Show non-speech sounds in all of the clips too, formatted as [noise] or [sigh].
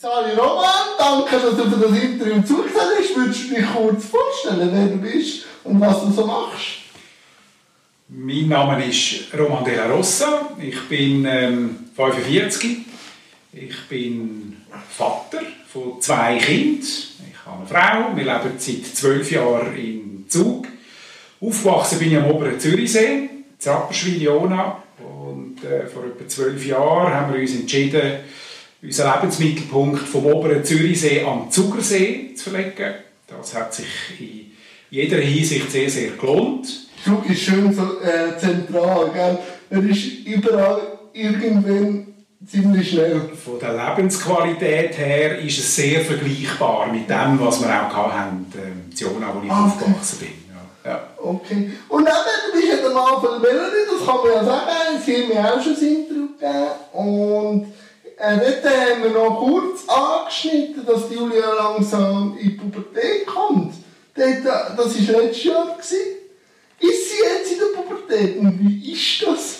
Sali Roman, danke, dass du für das Interview zugesagt hast. Würdest du dich kurz vorstellen, wer du bist und was du so machst? Mein Name ist Roman de la Rosa. Ich bin ähm, 45. Ich bin Vater von zwei Kindern. Ich habe eine Frau. Wir leben seit zwölf Jahren in Zug. Aufgewachsen bin ich am oberen Zürichsee, Zapperschwil, Jona. Und äh, vor etwa zwölf Jahren haben wir uns entschieden, unseren Lebensmittelpunkt vom oberen Zürichsee am Zugersee zu verlegen. Das hat sich in jeder Hinsicht sehr, sehr gelohnt. Zug ist schön so äh, zentral, gell? Er ist überall irgendwann ziemlich schnell. Von der Lebensqualität her ist es sehr vergleichbar mit dem, was wir auch hatten, äh, in wo ich ah, okay. aufgewachsen bin. Ja. Okay. Und dann, du bist ja der Mann von der Melanie, das kann man ja sagen, sie haben mir auch schon ein Interview gegeben. Und äh, dort haben wir noch kurz angeschnitten, dass Julia langsam in die Pubertät kommt. Dort, äh, das war letztes Jahr. Gewesen. Ist sie jetzt in der Pubertät? Und wie ist das?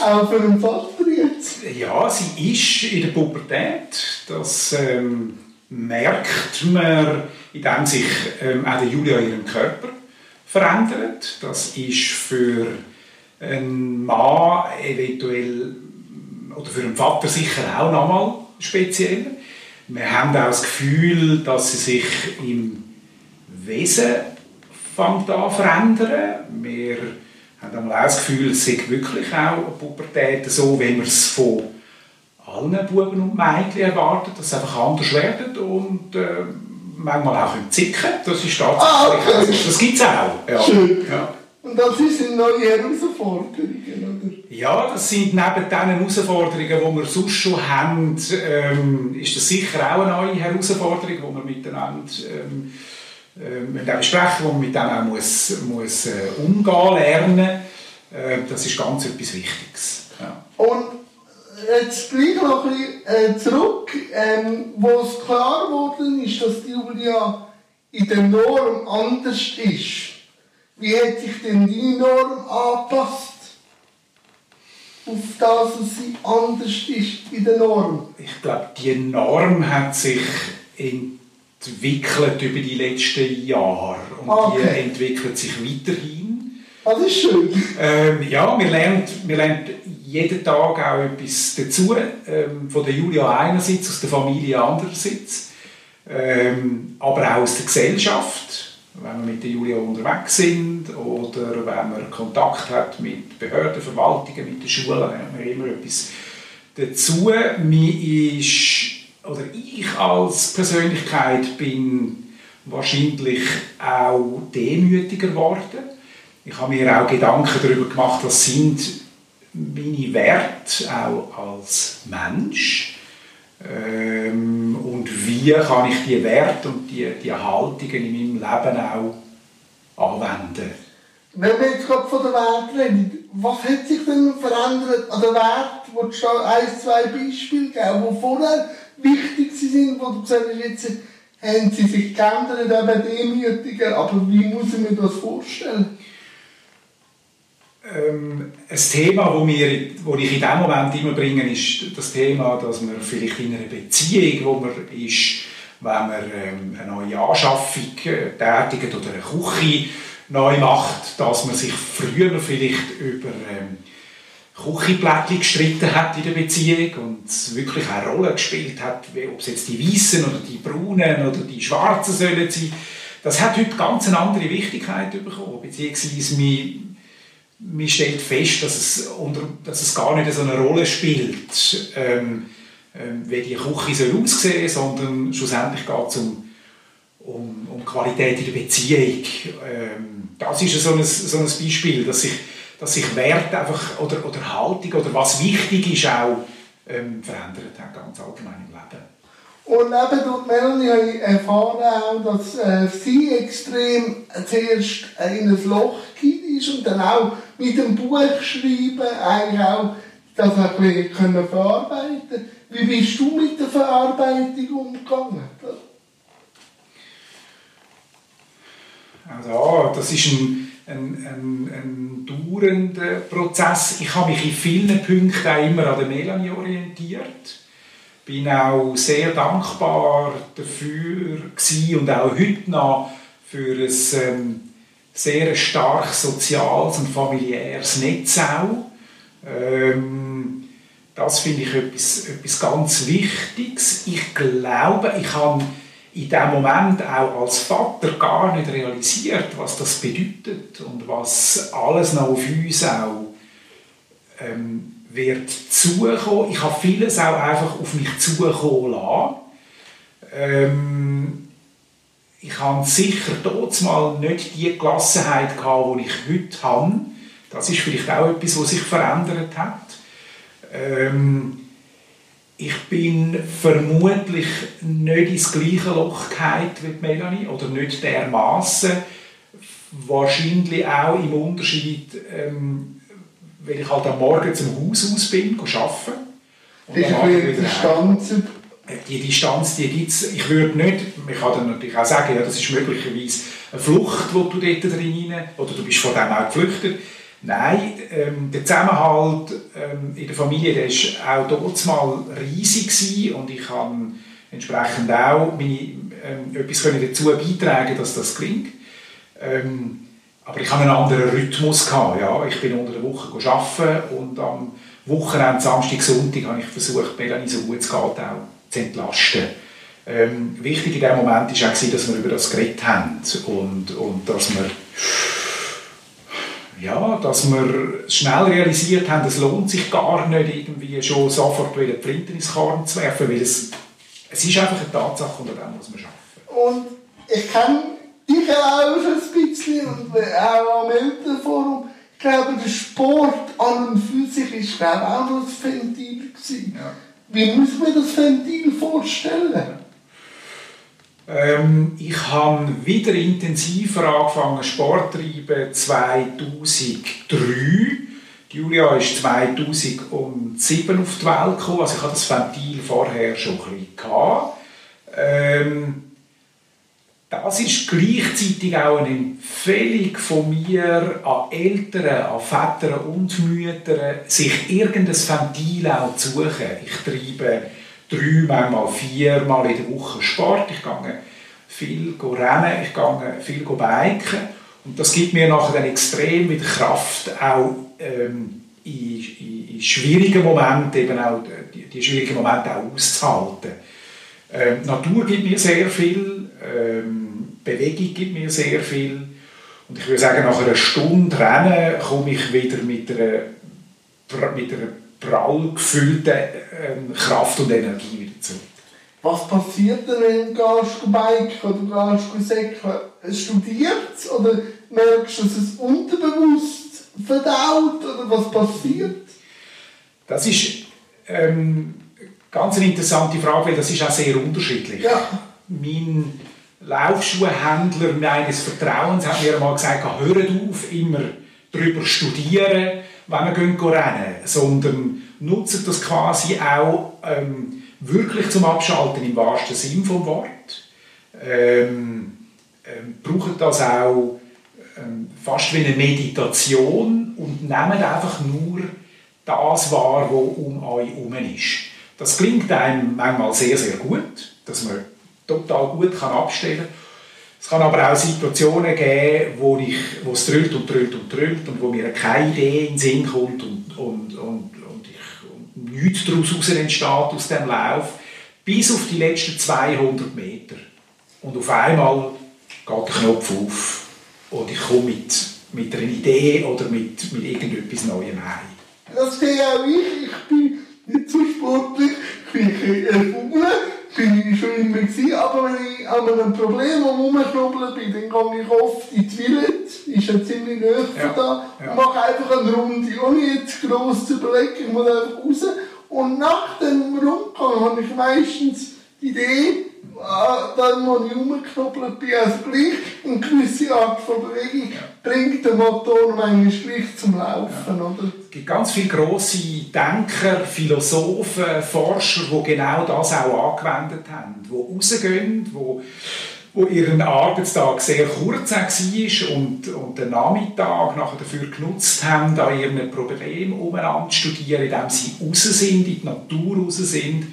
Auch für einen Vater jetzt? Ja, sie ist in der Pubertät. Das ähm, merkt man, indem sich ähm, auch Julia ihren Körper verändert. Das ist für einen Mann eventuell oder für einen Vater sicher auch nochmal speziell. Wir haben auch das Gefühl, dass sie sich im Wesen fängt an verändern. Wir haben auch das Gefühl, es sei wirklich auch Pubertät so, wie man es von allen Buben und Mädchen erwartet, dass sie einfach anders werden und äh, manchmal auch zicken. Das ist tatsächlich okay. Das gibt es auch. Ja. Ja. Und das sind neue Herausforderungen, oder? Ja, das sind neben den Herausforderungen, die wir sonst schon haben, ähm, ist das sicher auch eine neue Herausforderung, die wir miteinander ähm, äh, besprechen, wo man mit dem auch muss, muss, äh, umgehen lernen. Äh, das ist ganz etwas Wichtiges. Ja. Und jetzt gleich noch ein bisschen äh, zurück, ähm, wo es klar geworden ist, dass die Julia in der Norm anders ist wie hat sich denn die Norm angepasst? Auf das, was sie anders ist in der Norm? Ich glaube, die Norm hat sich entwickelt über die letzten Jahre. Und okay. die entwickelt sich weiterhin. Ah, das ist schön. Ähm, ja, wir lernen, wir lernen jeden Tag auch etwas dazu. Ähm, von der Julia einerseits, aus der Familie andererseits. Ähm, aber auch aus der Gesellschaft wenn wir mit der Julia unterwegs sind oder wenn man Kontakt hat mit Behörden, Verwaltungen, mit den Schulen, lernt man immer etwas dazu. Ist, oder ich als Persönlichkeit bin wahrscheinlich auch demütiger geworden. Ich habe mir auch Gedanken darüber gemacht, was sind meine Werte auch als Mensch ähm, und wie kann ich die Werte und die, die Haltungen in meinem Leben auch anwenden? Wenn wir jetzt gerade von der Welt reden, was hat sich denn verändert an der Wert? Willst du da ein, zwei Beispiele geben, die vorher wichtig sind, wo du gesagt hast, jetzt haben sie sich geändert, eben demütiger, aber wie muss ich mir das vorstellen? Ähm, ein Thema, das wo ich in diesem Moment immer bringe, ist das Thema, dass man vielleicht in einer Beziehung, wo man ist, wenn man ähm, eine neue Anschaffung äh, tätigt oder eine Küche neu macht, dass man sich früher vielleicht über ähm, Küchenplättchen gestritten hat in der Beziehung und es wirklich eine Rolle gespielt hat, ob es jetzt die weißen oder die braunen oder die schwarzen sollen sein. Das hat heute ganz eine andere Wichtigkeit bekommen, beziehungsweise man stellt fest, dass es, unter, dass es gar nicht so eine Rolle spielt, ähm, ähm, wie die Küche soll aussehen sondern schlussendlich geht es um, um, um Qualität in der Beziehung. Ähm, das ist so ein, so ein Beispiel, dass sich, dass sich Wert einfach, oder, oder Haltung oder was wichtig ist auch ähm, verändert hat, ganz allgemein. Und eben durch Melanie habe ich erfahren auch, dass äh, sie extrem zuerst in ein Loch ist und dann auch mit dem Buch schreiben eigentlich auch das ein bisschen verarbeiten Wie bist du mit der Verarbeitung umgegangen? Also, das ist ein, ein, ein, ein dauernder Prozess. Ich habe mich in vielen Punkten auch immer an der Melanie orientiert bin auch sehr dankbar dafür und auch heute noch für ein ähm, sehr stark soziales und familiäres Netz auch. Ähm, das finde ich etwas, etwas ganz Wichtiges. Ich glaube, ich habe in dem Moment auch als Vater gar nicht realisiert, was das bedeutet und was alles noch auf uns auch ähm, wird zukommen. Ich habe vieles auch einfach auf mich zukommen lassen. Ähm, ich habe sicher mal nicht die Gelassenheit gehabt, die ich heute habe. Das ist vielleicht auch etwas, was sich verändert hat. Ähm, ich bin vermutlich nicht ins gleiche Loch gefallen wie Melanie oder nicht dermaßen. Wahrscheinlich auch im Unterschied, ähm, wenn ich halt am Morgen zum Haus aus bin, arbeiten. Und ist ein Distanz die Distanz, die gibt es. Ich würde nicht, ich kann dann natürlich auch sagen, ja, das ist möglicherweise eine Flucht, die du dort drin oder du bist von dem auch geflüchtet. Nein, ähm, der Zusammenhalt ähm, in der Familie der war auch dort mal riesig gewesen und ich habe entsprechend auch meine, ähm, etwas dazu beitragen dass das gelingt. Ähm, aber ich hatte einen anderen Rhythmus. Gehabt, ja. Ich bin unter der Woche arbeiten und am Wochenende, Samstag, Sonntag, habe ich versucht, Melanie so gut es geht auch zu entlasten. Ähm, wichtig in diesem Moment war auch, dass wir über das geredet haben und, und dass wir ja, dass wir schnell realisiert haben, es lohnt sich gar nicht, irgendwie schon sofort wieder die Flinte ins Korn zu werfen, weil es, es ist einfach eine Tatsache, unter dem muss man arbeiten. Und ich kenne dich auch schon auch am Elternforum. Ich glaube, der Sport an und für sich war auch noch das Ventil. Ja. Wie muss man das Ventil vorstellen? Ähm, ich habe wieder intensiver angefangen Sport treiben 2003. Julia ist 2007 auf die Welt gekommen, also ich hatte das Ventil vorher schon ein bisschen. Ähm, das ist gleichzeitig auch eine Empfehlung von mir an Eltern, an Väter und Mütter, sich irgendein Ventil auch zu suchen. Ich treibe drei, manchmal viermal in der Woche Sport. Ich gehe viel rennen, ich gehe viel biken. Und das gibt mir nachher dann extrem wieder Kraft, auch ähm, in, in, in, schwierigen Momenten eben auch die, die schwierigen Momente auch auszuhalten. Ähm, Natur gibt mir sehr viel, ähm, Bewegung gibt mir sehr viel. Und ich würde sagen, nach einer Stunde Rennen komme ich wieder mit einer, mit einer prall gefüllten ähm, Kraft und Energie wieder zurück. Was passiert denn, wenn du gehst oder säckeln? Studiert oder merkst du, dass es unterbewusst verdaut oder was passiert? Das ist ähm, ganz eine interessante Frage, weil das ist auch sehr unterschiedlich. Ja. Mein Laufschuhhändler meines Vertrauens hat mir einmal gesagt, hört auf, immer darüber studieren, wenn wir rennen, sondern nutzt das quasi auch ähm, wirklich zum Abschalten im wahrsten Sinn vom Wort. Ähm, ähm, braucht das auch ähm, fast wie eine Meditation und nehmt einfach nur das wahr, was um euch herum ist. Das klingt einem manchmal sehr, sehr gut, dass man total gut kann abstellen kann. Es kann aber auch Situationen geben, wo, ich, wo es drüllt und drüllt und drüllt und wo mir keine Idee in den Sinn kommt und, und, und, und, ich, und nichts daraus entsteht aus dem Lauf, bis auf die letzten 200 Meter. Und auf einmal geht der Knopf auf und ich komme mit, mit einer Idee oder mit, mit irgendetwas Neuem heim. Das sehe auch ich. Ich bin nicht so sportlich, ich bin ein bin ich schon immer gewesen, aber wenn ich an einem Problem am Rumknobeln bin, dann gehe ich oft in die Villette, ist ja ziemlich nahe ja, von da, ja. mache einfach eine Runde, ohne jetzt gross zu überlegen, ich muss einfach raus. Und nach dem Rundgang habe ich meistens die Idee, dann, wo ich rumgeknoppelt bin, also gleich eine gewisse Art von Bewegung ja. bringt den Motor manchmal gleich zum Laufen. Ja. Oder? Es gibt ganz viele grosse Denker, Philosophen, Forscher, die genau das auch angewendet haben, die rausgehen, die wo ihren Arbeitstag sehr kurz war und, und den Nachmittag nachher dafür genutzt haben, an ihren Problemen umeinander zu studieren, indem sie raus sind, in die Natur raus sind,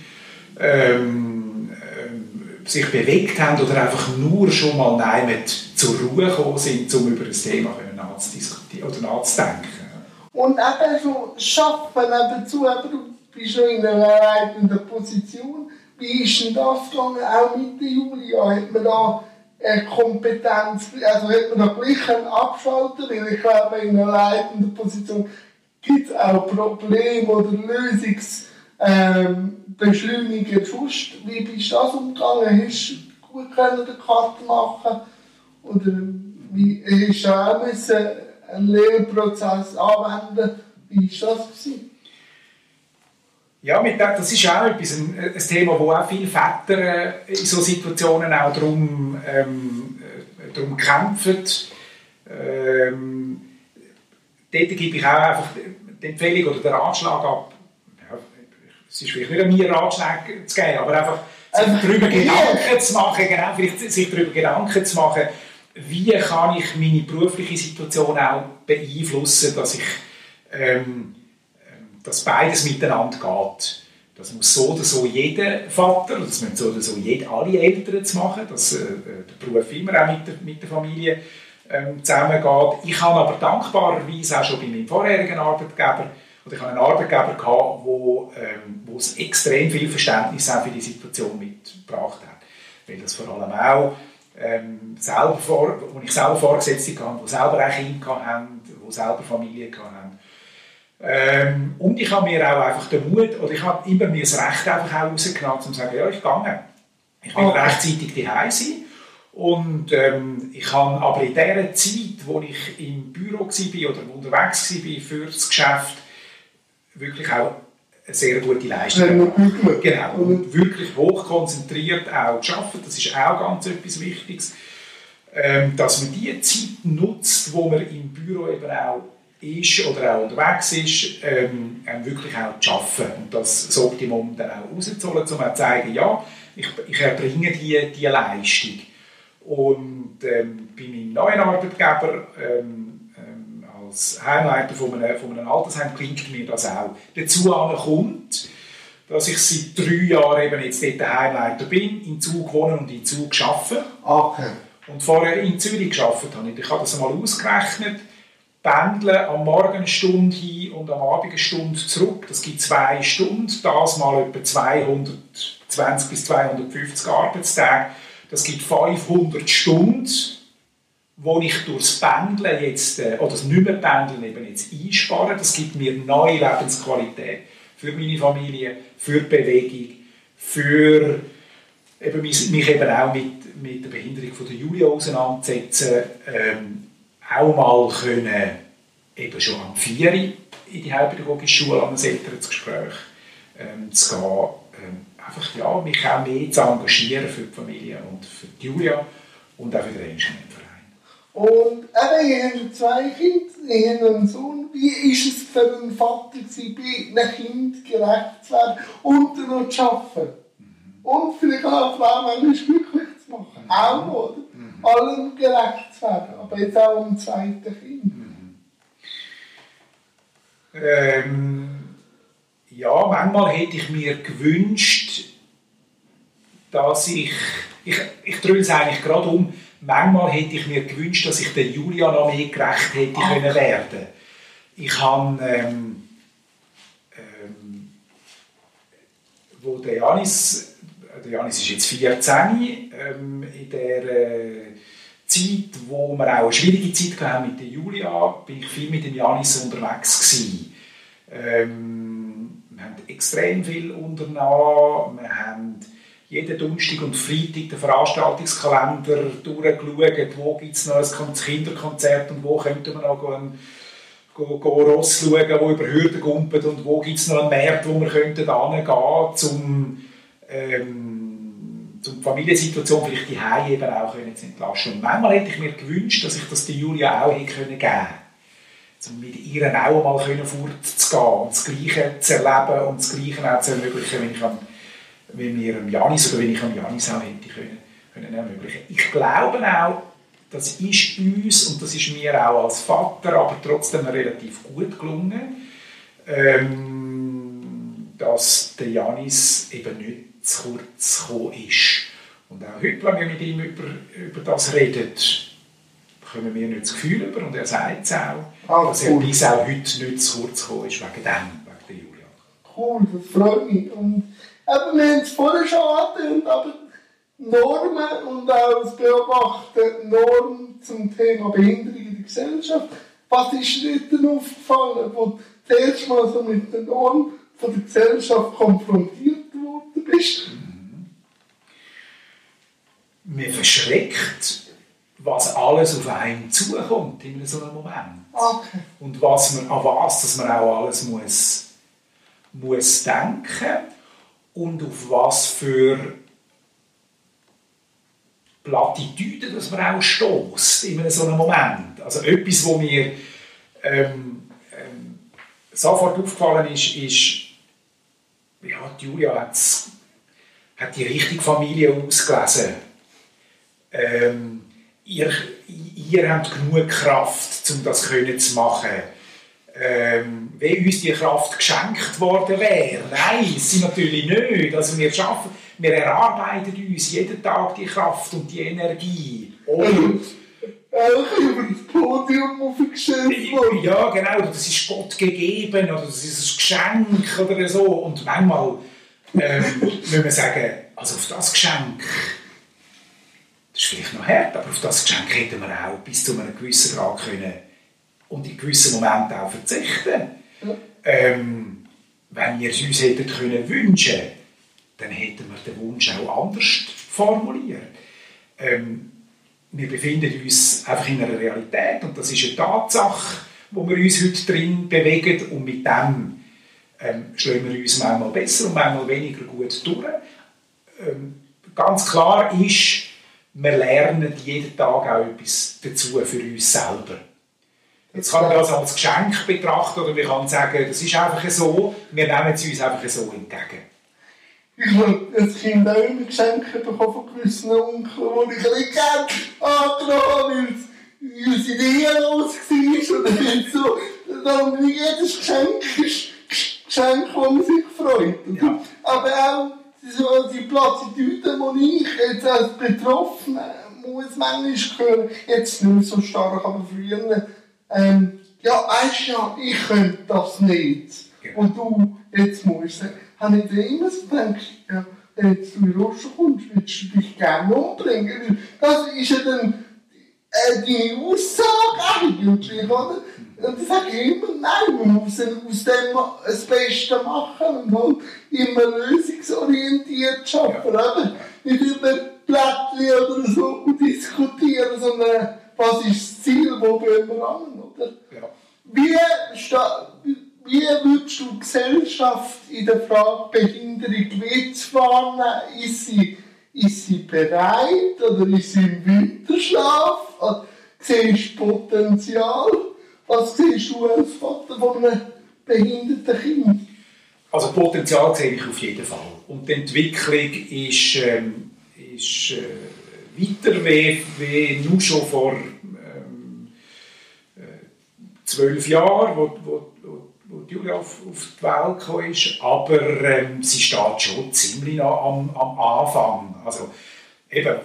ähm, äh, sich bewegt haben oder einfach nur schon mal nein, zur Ruhe gekommen sind, um über das Thema nachzudiskutieren oder nachzudenken. Und eben so schaffen nebenzu, eben, du bist schon in einer leitenden Position. Wie ist denn das gegangen, auch mit der Julia? Hat man da eine Kompetenz, also hat man da gleich einen Abschalten? Weil ich glaube, in einer leitenden Position gibt es auch Probleme oder Lösungsbeschleuniger. Ähm, Wie bist du das umgegangen? Hast du gut können die Karte machen Oder wie, hast du auch müssen einen Lehrprozess anwenden Wie war das? Gewesen? Ja, das ist auch etwas, ein, ein Thema, wo auch viele Väter äh, in solchen Situationen auch darum, ähm, äh, darum kämpfen. Ähm, dort gebe ich auch einfach die Empfehlung oder den Ratschlag ab. Es ist vielleicht nicht an mir Ratschläge zu geben, aber einfach sich also, darüber Gedanken zu machen, genau, vielleicht sich darüber Gedanken zu machen, wie kann ich meine berufliche Situation auch beeinflussen, dass ich ähm, dass beides miteinander geht. Das muss so oder so jeder Vater, das müssen so oder so jede, alle Eltern zu machen, dass äh, der Beruf immer auch mit der, mit der Familie ähm, zusammengeht. Ich habe aber dankbarerweise auch schon bei meinem vorherigen Arbeitgeber, oder ich habe einen Arbeitgeber gehabt, wo, ähm, wo es extrem viel Verständnis auch für die Situation mitgebracht hat. Weil das vor allem auch ähm, selber vor, wo ich selber Vorgesetzte hatte, die selber auch Kinder hatten, die selber Familie hatten, ähm, und ich habe mir auch einfach den Mut, oder ich habe immer mir das Recht einfach auch rausgenommen, um zu sagen, ja, ich gehe. Ich will okay. rechtzeitig daheim sein. Und ähm, ich habe aber in der Zeit, wo ich im Büro war oder unterwegs war für das Geschäft, wirklich auch eine sehr gute Leistung gemacht. Genau. Und wirklich hochkonzentriert auch zu arbeiten, das ist auch ganz etwas Wichtiges. Ähm, dass man die Zeit nutzt, wo man im Büro eben auch ist oder auch unterwegs ist, ähm, wirklich auch zu arbeiten und das, das Optimum dann auch rauszuholen, um zu zeigen, ja, ich, ich erbringe die, die Leistung. Und ähm, bei meinem neuen Arbeitgeber ähm, ähm, als Heimleiter von einem, von einem Altersheim klingt mir das auch. Dazu kommt, dass ich seit drei Jahren eben jetzt dort Heimleiter bin, in Zug wohnen und in Zug arbeite. Okay. Und vorher in Zürich gearbeitet habe. Ich habe das einmal ausgerechnet pendeln am Morgen eine Stunde hin und am Abend eine Stunde zurück. Das gibt zwei Stunden, das mal etwa 220 bis 250 Arbeitstage. Das gibt 500 Stunden, wo ich durchs Pendeln jetzt, äh, oder das nicht mehr Pendeln eben jetzt einspare. Das gibt mir neue Lebensqualität für meine Familie, für die Bewegung, für eben mich, eben auch mit, mit der Behinderung von der Julia auseinandersetzen. Ähm, auch mal können, eben schon am 4 in die Heilpädagogische Schule an ein Elterngespräch ähm, zu gehen. Ähm, einfach ja, mich auch mehr zu engagieren für die Familie und für die Julia und auch für den Instrumentverein. Und eben, ihr habt zwei Kinder, ihr habt einen Sohn. Wie war es für einen Vater, bei einem Kind gerecht zu werden und noch zu arbeiten? Und vielleicht auch eine Frau manchmal glücklich zu machen. Mhm. Auch, oder? Mhm. Allem gerecht zu werden aber jetzt auch am zweiten Kind. Mhm. Ähm, ja, manchmal hätte ich mir gewünscht, dass ich, ich, ich drehe es eigentlich gerade um, manchmal hätte ich mir gewünscht, dass ich der Julia noch mehr gerecht hätte Ach. können werden. Ich habe, ähm, ähm, wo der Janis, der Janis ist jetzt 14, ähm, in der äh, Zeit, wo wir auch eine schwierige Zeit hatten mit der Julia, bin ich viel mit dem Janis unterwegs gewesen. Ähm, wir haben extrem viel unternommen. Wir haben jeden Donnerstag und Freitag den Veranstaltungskalender durchgeschaut, wo gibt es noch ein Kinderkonzert und wo könnte man noch gehen, go, go Ross schauen, wo über Hürden gumpet und wo gibt es noch einen Markt, wo wir könnten hingehen, um ähm, die Familiensituation vielleicht die Hause eben auch können zu entlasten. Und manchmal hätte ich mir gewünscht, dass ich das der Julia auch hätte können geben um mit ihr auch mal fortzugehen und das Gleiche zu erleben und das Gleiche auch zu ermöglichen, wenn ich wenn wir am Janis oder wenn ich am Janis auch hätte können, können ermöglichen. Ich glaube auch, das ist uns und das ist mir auch als Vater aber trotzdem relativ gut gelungen, ähm, dass der Janis eben nicht zu kurz gekommen ist. Und auch heute, wenn wir mit ihm über, über das reden, bekommen wir nicht das Gefühl über, und er sagt es auch, ah, dass er bis auch heute nicht zu kurz gekommen ist wegen dem, wegen der Julia. Cool, das freut mich. Und eben, wir haben es vorher schon angetönt, aber Normen und auch das Beobachten Normen zum Thema Behinderung in der Gesellschaft. Was ist denn aufgefallen, wo du das erste Mal so mit der Norm von der Gesellschaft konfrontiert worden bist? Mhm. Mir verschreckt, was alles auf einen zukommt in so einem Moment. Okay. Und was man, an was dass man auch alles muss, muss denken und auf was für Plattitüden, dass man auch stößt in so einem Moment. Also etwas, wo mir ähm, ähm, sofort aufgefallen ist, ist, ja, Julia hat die richtige Familie ausgelesen. Ähm, ihr, ihr habt genug Kraft, um das können zu machen. Ähm, wenn uns die Kraft geschenkt worden wäre. Nein, sie natürlich nicht. Also wir schaffen, wir erarbeiten uns jeden Tag die Kraft und die Energie. Und auch über das Podium aufgestellt worden. Ja, genau. Das ist Gott gegeben oder das ist ein Geschenk oder so. Und manchmal ähm, müssen wir sagen, also auf das Geschenk, das ist vielleicht noch hart, aber auf das Geschenk hätten wir auch bis zu einem gewissen Grad können und in gewissen Momenten auch verzichten. Ähm, wenn wir es uns hätten können wünschen dann hätten wir den Wunsch auch anders formuliert. Ähm, wir befinden uns einfach in einer Realität und das ist eine Tatsache, wo wir uns heute drin bewegen und mit dem ähm, schlagen wir uns manchmal besser und manchmal weniger gut durch. Ähm, ganz klar ist, wir lernen jeden Tag auch etwas dazu für uns selber. Jetzt kann man das als Geschenk betrachten oder wir kann sagen, das ist einfach so, wir nehmen es uns einfach so entgegen. Ich habe als Kind auch immer Geschenke bekommen von gewissen Onkeln, die ich ein bisschen gerne angenommen weil es ideenlos war oder nicht so. Darum jedes Geschenk ist ein Geschenk, das man sich freut. Ja. Aber auch so die Plattitüden, die ich jetzt als Betroffener muss manchmal hören, jetzt nicht so stark, aber früher, ähm, ja, weißt ja, ich könnte das nicht. Und du, jetzt musst du habe ich dann immer so gedacht, ja, wenn du in Roschen kommst, willst du dich gerne umbringen. Das ist ja dann äh, deine Aussage eigentlich, oder? Und dann sage ich immer, nein, man muss aus dem das Beste machen und halt immer lösungsorientiert arbeiten. Ja. Nicht über Blättchen oder so diskutieren, sondern was ist das Ziel, wo wollen wir an, oder? Ja. Wie, wie würdest du die Gesellschaft in der Frage Behinderung wahrnehmen? Ist sie, ist sie bereit oder ist sie im Winterschlaf? Siehst du Potenzial? Was siehst du als Vater von einem behinderten Kind? Also Potenzial sehe ich auf jeden Fall. Und die Entwicklung ist, ähm, ist äh, weiter wie, wie nur schon vor zwölf Jahren, wo, wo wo Julia auf, auf die Welt gekommen ist, aber ähm, sie steht schon ziemlich noch am, am Anfang. Also eben,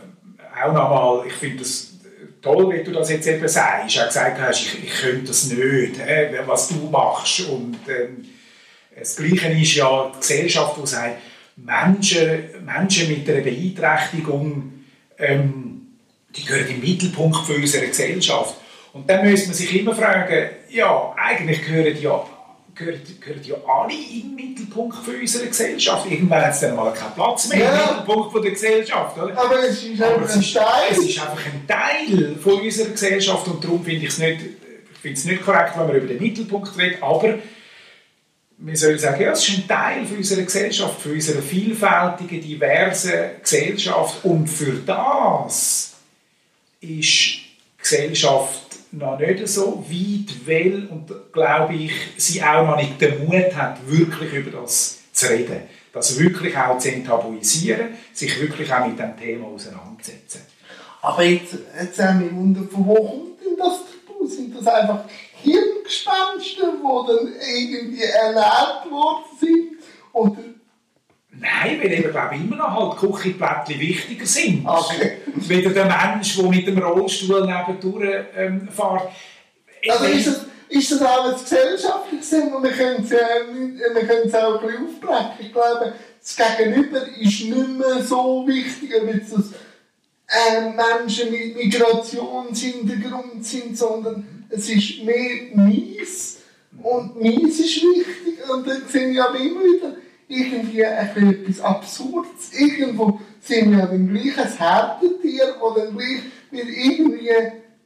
auch nochmal, ich finde das toll, wie du das jetzt eben sagst, auch gesagt hast, ich, ich könnte das nicht, äh, was du machst. Und ähm, das Gleiche ist ja die Gesellschaft, die sagt, Menschen, Menschen mit einer Beeinträchtigung, ähm, die gehören im Mittelpunkt für unsere Gesellschaft. Und dann müsste man sich immer fragen, ja, eigentlich gehören ja gehören, gehören ja alle im Mittelpunkt für unsere Gesellschaft. Irgendwann hat es dann mal keinen Platz mehr ja. im Mittelpunkt von der Gesellschaft. Oder? Aber es ist einfach ein Teil. Es ist einfach ein Teil von unserer Gesellschaft und darum finde ich es nicht, ich nicht korrekt, wenn man über den Mittelpunkt redet, aber wir sollen sagen, ja, es ist ein Teil von unserer Gesellschaft, für unsere vielfältige, diverse Gesellschaft und für das ist Gesellschaft noch nicht so weit will und glaube ich, sie auch noch nicht den Mut hat, wirklich über das zu reden. Das wirklich auch zu enttabuisieren, sich wirklich auch mit dem Thema auseinandersetzen. Aber jetzt, jetzt haben wir Wunder, von wo kommt denn das dazu? Sind das einfach Hirngespenster, die dann irgendwie ernährt worden sind? Oder Nein, weil eben, glaube ich, immer noch halt Küchenplättchen wichtiger sind. Okay. Weder der Mensch, der mit dem Rollstuhl nebendurch ähm, fährt. Also ist das, ist das auch ein gesellschaftliches Thema? Wir können es äh, wir können es auch ein bisschen aufbrechen. Ich glaube, das Gegenüber ist nicht mehr so wichtig, jetzt das äh, Menschen mit Migrationshintergrund sind, sondern es ist mehr mies. Und mies ist wichtig. Und dann sehe ich aber immer wieder irgendwie etwas Absurdes. Irgendwo sind wir dann gleich ein Härtetier, das dann gleich wieder irgendwie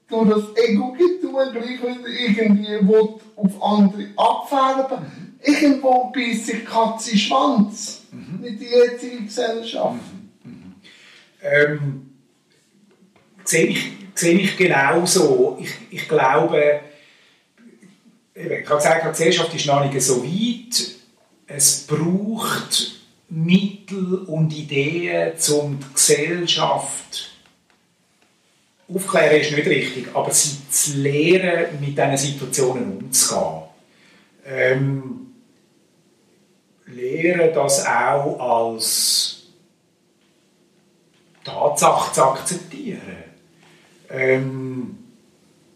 durch das Ego-Getue gleich wieder irgendwie will auf andere abfärben. Irgendwo beißt sich Katze Schwanz mhm. mit der jetzigen Gesellschaft. Mhm. mhm. Ähm, sehe ich, sehe ich genauso. Ich, ich glaube, ich habe gesagt, die Gesellschaft ist noch nicht so weit. Es braucht Mittel und Ideen, um die Gesellschaft aufklären ist nicht richtig, aber sie zu lehren, mit diesen Situationen umzugehen. Ähm, lehren das auch als Tatsache zu akzeptieren. Ähm,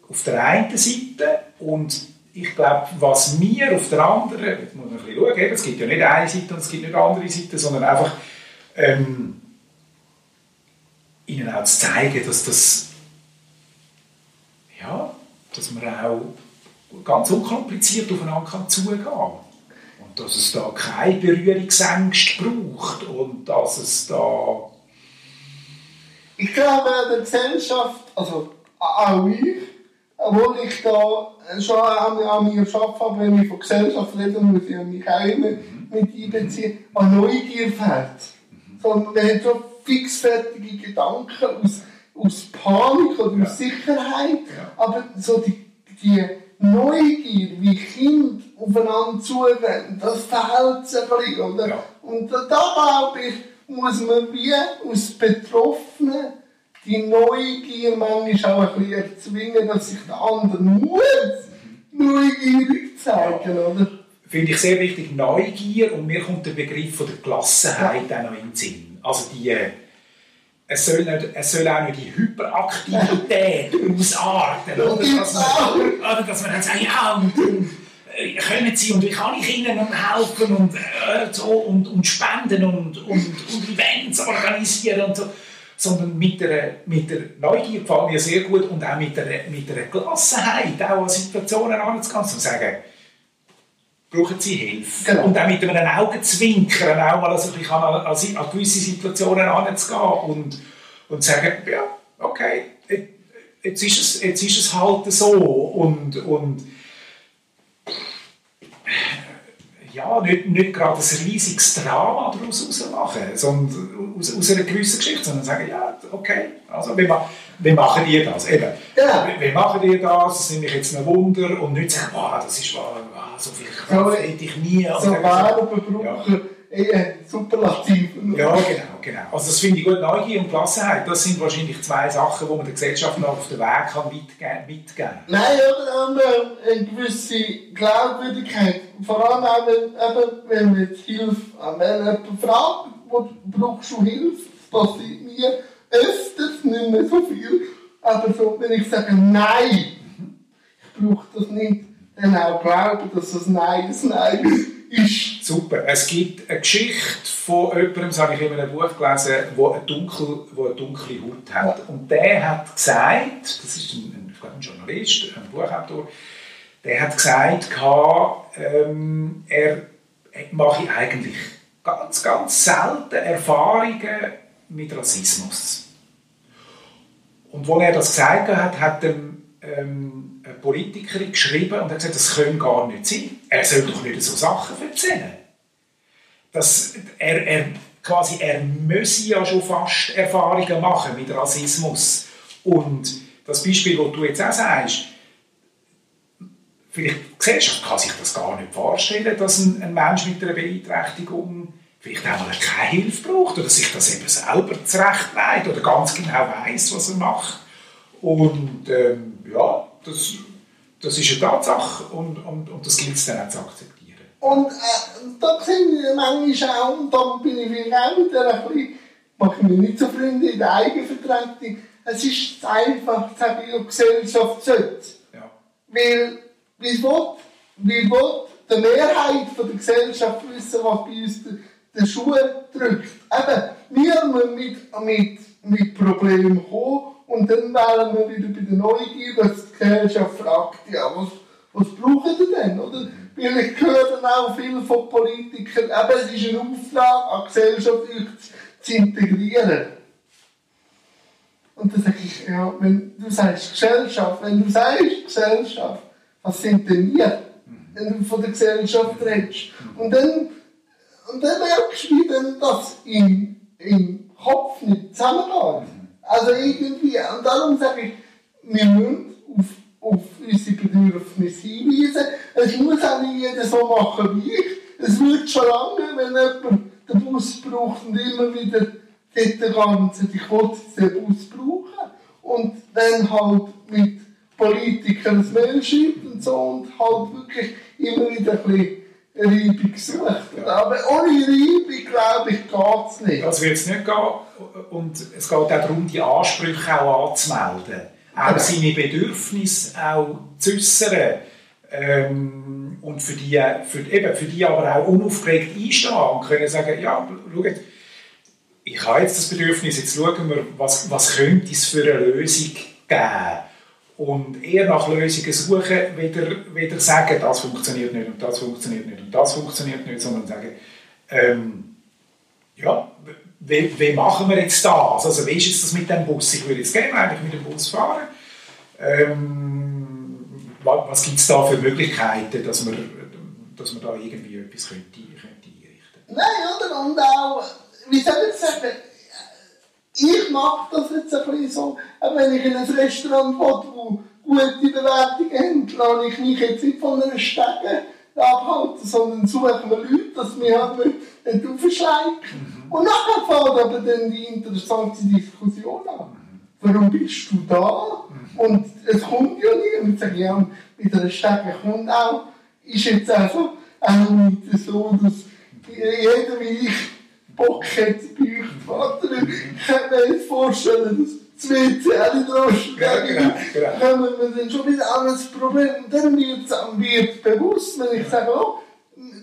auf der einen Seite und ich glaube, was wir auf der anderen, jetzt muss man ein bisschen schauen, es gibt ja nicht eine Seite und es gibt nicht andere Seite, sondern einfach ähm, ihnen auch zu zeigen, dass das ja, dass man auch ganz unkompliziert aufeinander kann zugehen kann. Und dass es da keine Berührungsängste braucht und dass es da... Ich glaube, der Gesellschaft, also auch ich, obwohl ich da schon an, an mir arbeite, wenn ich von Gesellschaft rede, muss ich mich auch immer mit einbeziehen, an Neugier fehlt. Sondern man hat schon fixfertige Gedanken aus, aus Panik oder aus Sicherheit, aber so die, die Neugier, wie Kinder aufeinander zugehen, das fehlt ein bisschen, oder? Ja. Und da, da glaube ich, muss man wie aus Betroffenen die Neugier manchmal auch ein bisschen erzwingen, dass sich der andere muss neugierig zeigen, oder? Finde ich sehr wichtig, Neugier, und mir kommt der Begriff von der Gelassenheit ja. auch noch in den Sinn. Also die, äh, es soll, nicht, es soll auch nicht die Hyperaktivität [laughs] ausarten, oder? Dass man, oder dass man dann sagt, ja, und, und äh, kommen Sie und wie kann ich Ihnen helfen und, äh, so, und, und spenden und, und, und Events organisieren und so sondern mit der, mit der Neugier gefällt mir sehr gut und auch mit der, mit der Gelassenheit, auch an Situationen anzugehen und zu sagen, brauchen Sie Hilfe. Genau. Und auch mit einem Augenzwinkern auch mal also ich an, an, an gewisse Situationen anzugehen und, und sagen, ja, okay, jetzt ist es, jetzt ist es halt so und, und ja, nicht, nicht gerade ein riesiges Drama daraus machen, sondern aus, aus einer gewissen Geschichte, sondern sagen, ja, okay, also wie, wie machen die das? Eben, ja. wie, wie machen die das? Das ist nämlich jetzt ein Wunder und nicht sagen, wow, das ist wow, so viel Kraft hätte ich nie. So Werbebraucher. Ja eher Superlativen. Ja, genau, genau. Also das finde ich gut. Neugier und Gelassenheit, das sind wahrscheinlich zwei Sachen, die man der Gesellschaft noch auf den Weg kann mitgeben kann. Nein, oder eine gewisse Glaubwürdigkeit. Vor allem auch, wenn, wenn man jetzt Hilfe, wenn jemand fragt, wo brauchst du Hilfe, das passiert mir öfters, nicht mehr so viel, aber so, wenn ich sage Nein, ich brauche das nicht, dann auch glauben, dass das Nein ein Nein ist super. Es gibt eine Geschichte von jemandem, das habe ich in einem Buch gelesen, der eine, dunkel, wo eine dunkle Haut hat. Und der hat gesagt, das ist ein, ein Journalist, ein Buchautor, der hat gesagt, ähm, er mache eigentlich ganz, ganz selten Erfahrungen mit Rassismus. Und als er das gesagt hat, hat er ähm, Politikerin geschrieben und hat gesagt, das könnte gar nicht sein. Er soll doch nicht so Sachen erzählen. Das, er, er, quasi, er müsse ja schon fast Erfahrungen machen mit Rassismus. Und das Beispiel, das du jetzt auch sagst, vielleicht die Gesellschaft kann sich das gar nicht vorstellen, dass ein, ein Mensch mit einer Beeinträchtigung vielleicht auch mal keine Hilfe braucht oder sich das eben selber zurechtlegt oder ganz genau weiß, was er macht. Und ähm, ja, das, das ist eine Tatsache und, und, und das gilt es dann auch zu akzeptieren. Und äh, da sehe ich manchmal auch, und da bin ich vielleicht auch wieder ein bisschen, mache ich mich nicht so Freunde in der Eigenvertretung, es ist einfach, ich, die Gesellschaft sollte. Ja. Weil, wie will, wie will die Mehrheit von der Gesellschaft wissen, was bei uns der, der Schuh drückt? Eben, wir müssen mit, mit, mit Problemen kommen und dann wären wir wieder bei der Neugier, dass die Gesellschaft fragt, ja, was, was brauchen die denn? Oder? Weil ich höre dann auch viel von Politikern, eben, es ist ein Auftrag an die Gesellschaft, euch zu integrieren. Und dann sage ich, ja, wenn du sagst Gesellschaft, wenn du sagst Gesellschaft, was sind denn wir, wenn du von der Gesellschaft redest? Und dann, und dann merkst du, wie dann das im, im Kopf nicht zusammengeht. Also irgendwie, und darum sage ich, wir müssen auf, auf unsere Bedürfnisse hinweisen. Es muss auch nicht jeder so machen wie ich. Es wird schon lange, wenn jemand den Bus braucht und immer wieder dort Ganze, ich wollte den Bus brauchen. Und dann halt mit Politikern ein Mail schreibt und so und halt wirklich immer wieder ein bisschen Reibung sucht. Aber ohne Reibung, glaube ich, geht es nicht. Das wird es nicht gehen. Und es geht auch darum, die Ansprüche auch anzumelden. Auch Genau. seine Bedürfnisse auch zu äußern. Ähm, und für die, für, eben, für die aber auch unaufgeregt einstehen und können sagen, ja, schaut, ich habe jetzt das Bedürfnis, jetzt schauen wir, was, was könnte es für eine Lösung geben. Und eher nach Lösungen suchen, weder, weder sagen, das funktioniert nicht und das funktioniert nicht und das funktioniert nicht, sondern sagen, ähm, ja, wie, wie machen wir jetzt das? Also wie ist jetzt das mit dem Bus? Ich würde jetzt gerne eigentlich mit dem Bus fahren. Ähm, was was gibt es da für Möglichkeiten, dass man, dass man da irgendwie etwas könnte, könnte einrichten Nein, oder? Und auch, wie soll ich sagen, ich mache das jetzt ein bisschen so, auch wenn ich in ein Restaurant will, wo gute Bewertungen haben, lasse ich mich jetzt nicht von einer Stege abhalten, sondern suche mir Leute, dass wir halt nicht, nicht aufschleichen. Und nachher fängt aber dann die interessante Diskussion an. Warum bist du da? Und es kommt ja niemand. Ich sage, ja, mit einer Stege kommt auch, ist jetzt also auch nicht so, dass jeder wie ich Bock hat, zu vater. Ich kann mir jetzt vorstellen, dass nicht rosten Ja, genau, genau. kommen wir dann schon wieder an das Problem. Und dann wird es wird bewusst, wenn ich sage, oh,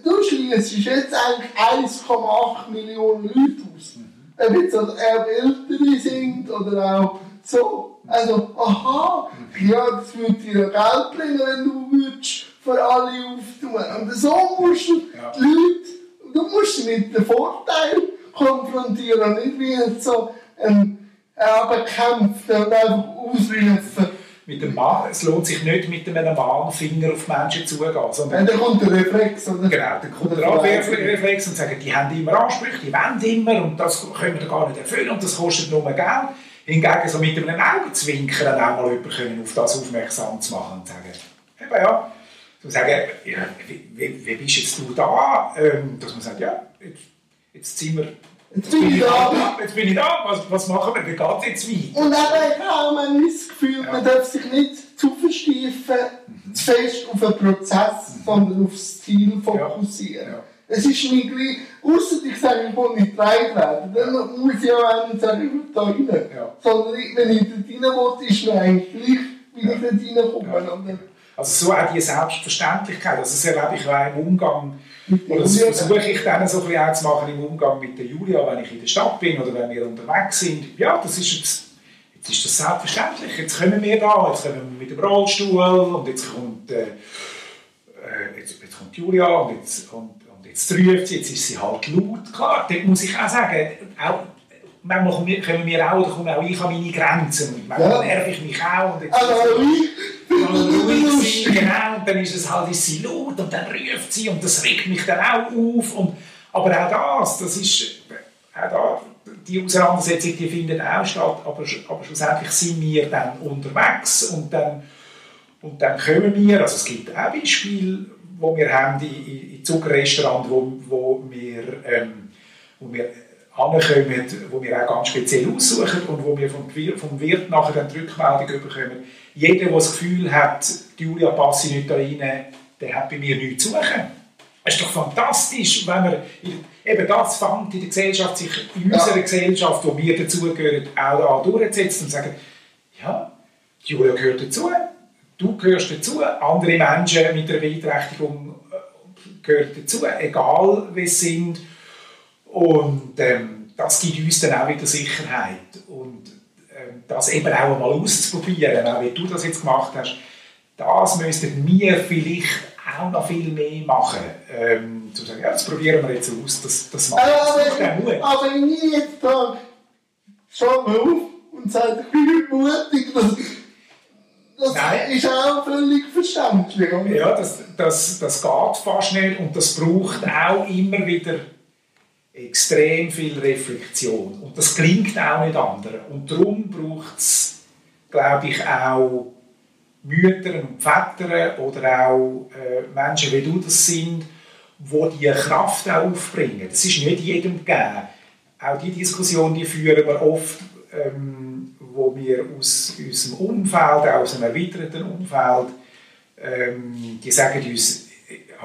du schließt jetzt eigentlich 1,8 Millionen Leute aus. Ob jetzt auch Ältere sind oder auch so. Also, aha, ja, das würde dir Geld bringen, wenn du würdest für alle auftun. Und so musst du die Leute, du musst sie mit dem Vorteil konfrontieren, nicht wie so ein Abendkämpfer und einfach ausrufen. Mit dem Mann, es lohnt sich nicht mit einem Mahnfinger auf Menschen zugehen, sondern Dann kommt der Reflex, oder? Genau, dann kommt der Abwehrreflex und sagt, die haben immer Ansprüche, die wollen immer und das können wir gar nicht erfüllen und das kostet nur Geld. Hingegen so mit einem Augenzwinkern auch mal jemanden können, auf das aufmerksam zu machen und sagen, eben ja, zu sagen, ja, wie, wie, bist jetzt du da? Ähm, dass man sagt, ja, jetzt, jetzt sind wir, Jetzt bin ich da. jetzt bin ich da, was, was machen wir, wie geht es jetzt weiter? Und eben ich habe manchmal das Gefühl, man darf sich nicht zu versteifen, zu fest auf den Prozess, sondern auf das Ziel fokussieren. Ja. Es ist nicht gleich, ausser ich sage, ich will nicht getragen werden, dann muss ich auch nicht sagen, ich will da rein. Ja. Sondern wenn ich dort rein will, ist mir eigentlich gleich, wie ich dort reinkomme. Also so auch die Selbstverständlichkeit, also das erlebe ich auch im Umgang, oder das versuche ich dann so ein bisschen auch zu machen im Umgang mit der Julia, wenn ich in der Stadt bin oder wenn wir unterwegs sind. Ja, das ist jetzt, jetzt ist das selbstverständlich, jetzt kommen wir da, jetzt kommen wir mit dem Rollstuhl und jetzt kommt, äh, äh, jetzt, jetzt kommt Julia und jetzt, und, und jetzt ruft sie, jetzt ist sie halt laut. Klar, dort muss ich auch sagen, auch, manchmal kommen wir- auch, oder komme auch ich an meine Grenzen und manchmal Ja. nerv ich mich auch. Und jetzt Also, ruhig sein, genau, dann ist es halt ist sie laut und dann ruft sie und das regt mich dann auch auf. Und, aber auch das, das ist, auch da, die Auseinandersetzung, die findet auch statt, aber, aber schlussendlich sind wir dann unterwegs und dann, und dann kommen wir, also es gibt auch Beispiele, wo wir haben in, in, in Zuckerrestaurants, wo, wo wir, ähm, wir ankommen, wo wir auch ganz speziell aussuchen und wo wir vom, vom Wirt nachher dann die Rückmeldung bekommen. Jeder, der das Gefühl hat, die Julia passe nicht da rein, der hat bei mir nichts zu suchen. Es ist doch fantastisch, wenn man eben das fängt in der Gesellschaft, sich in unserer ja. Gesellschaft, wo wir dazugehören, auch da durchzusetzen und sagen, ja, Julia gehört dazu, du gehörst dazu, andere Menschen mit einer Beeinträchtigung äh, gehören dazu, egal wie sie sind. Und ähm, das gibt uns dann auch wieder Sicherheit. Und das eben auch einmal auszuprobieren, auch wie du das jetzt gemacht hast, das müssten wir vielleicht auch noch viel mehr machen. Ähm, zu sagen, ja, das probieren wir jetzt aus, das, das macht äh, aber, aber wenn ich jetzt sage, schau mal auf und sage, ich [laughs] bin mutig, das, das Nein. ist auch völlig verständlich. Ja, das, das, das geht fast nicht und das braucht auch immer wieder extrem viel Reflexion. Und das klingt auch nicht anderen. Und darum braucht es, glaube ich, auch Mütter und Väter oder auch äh, Menschen wie du das sind, die diese Kraft auch aufbringen. Das ist nicht jedem gegeben. Auch die Diskussion, die führen wir oft, ähm, wo wir aus unserem Umfeld, aus einem erweiterten Umfeld, ähm, die sagen uns,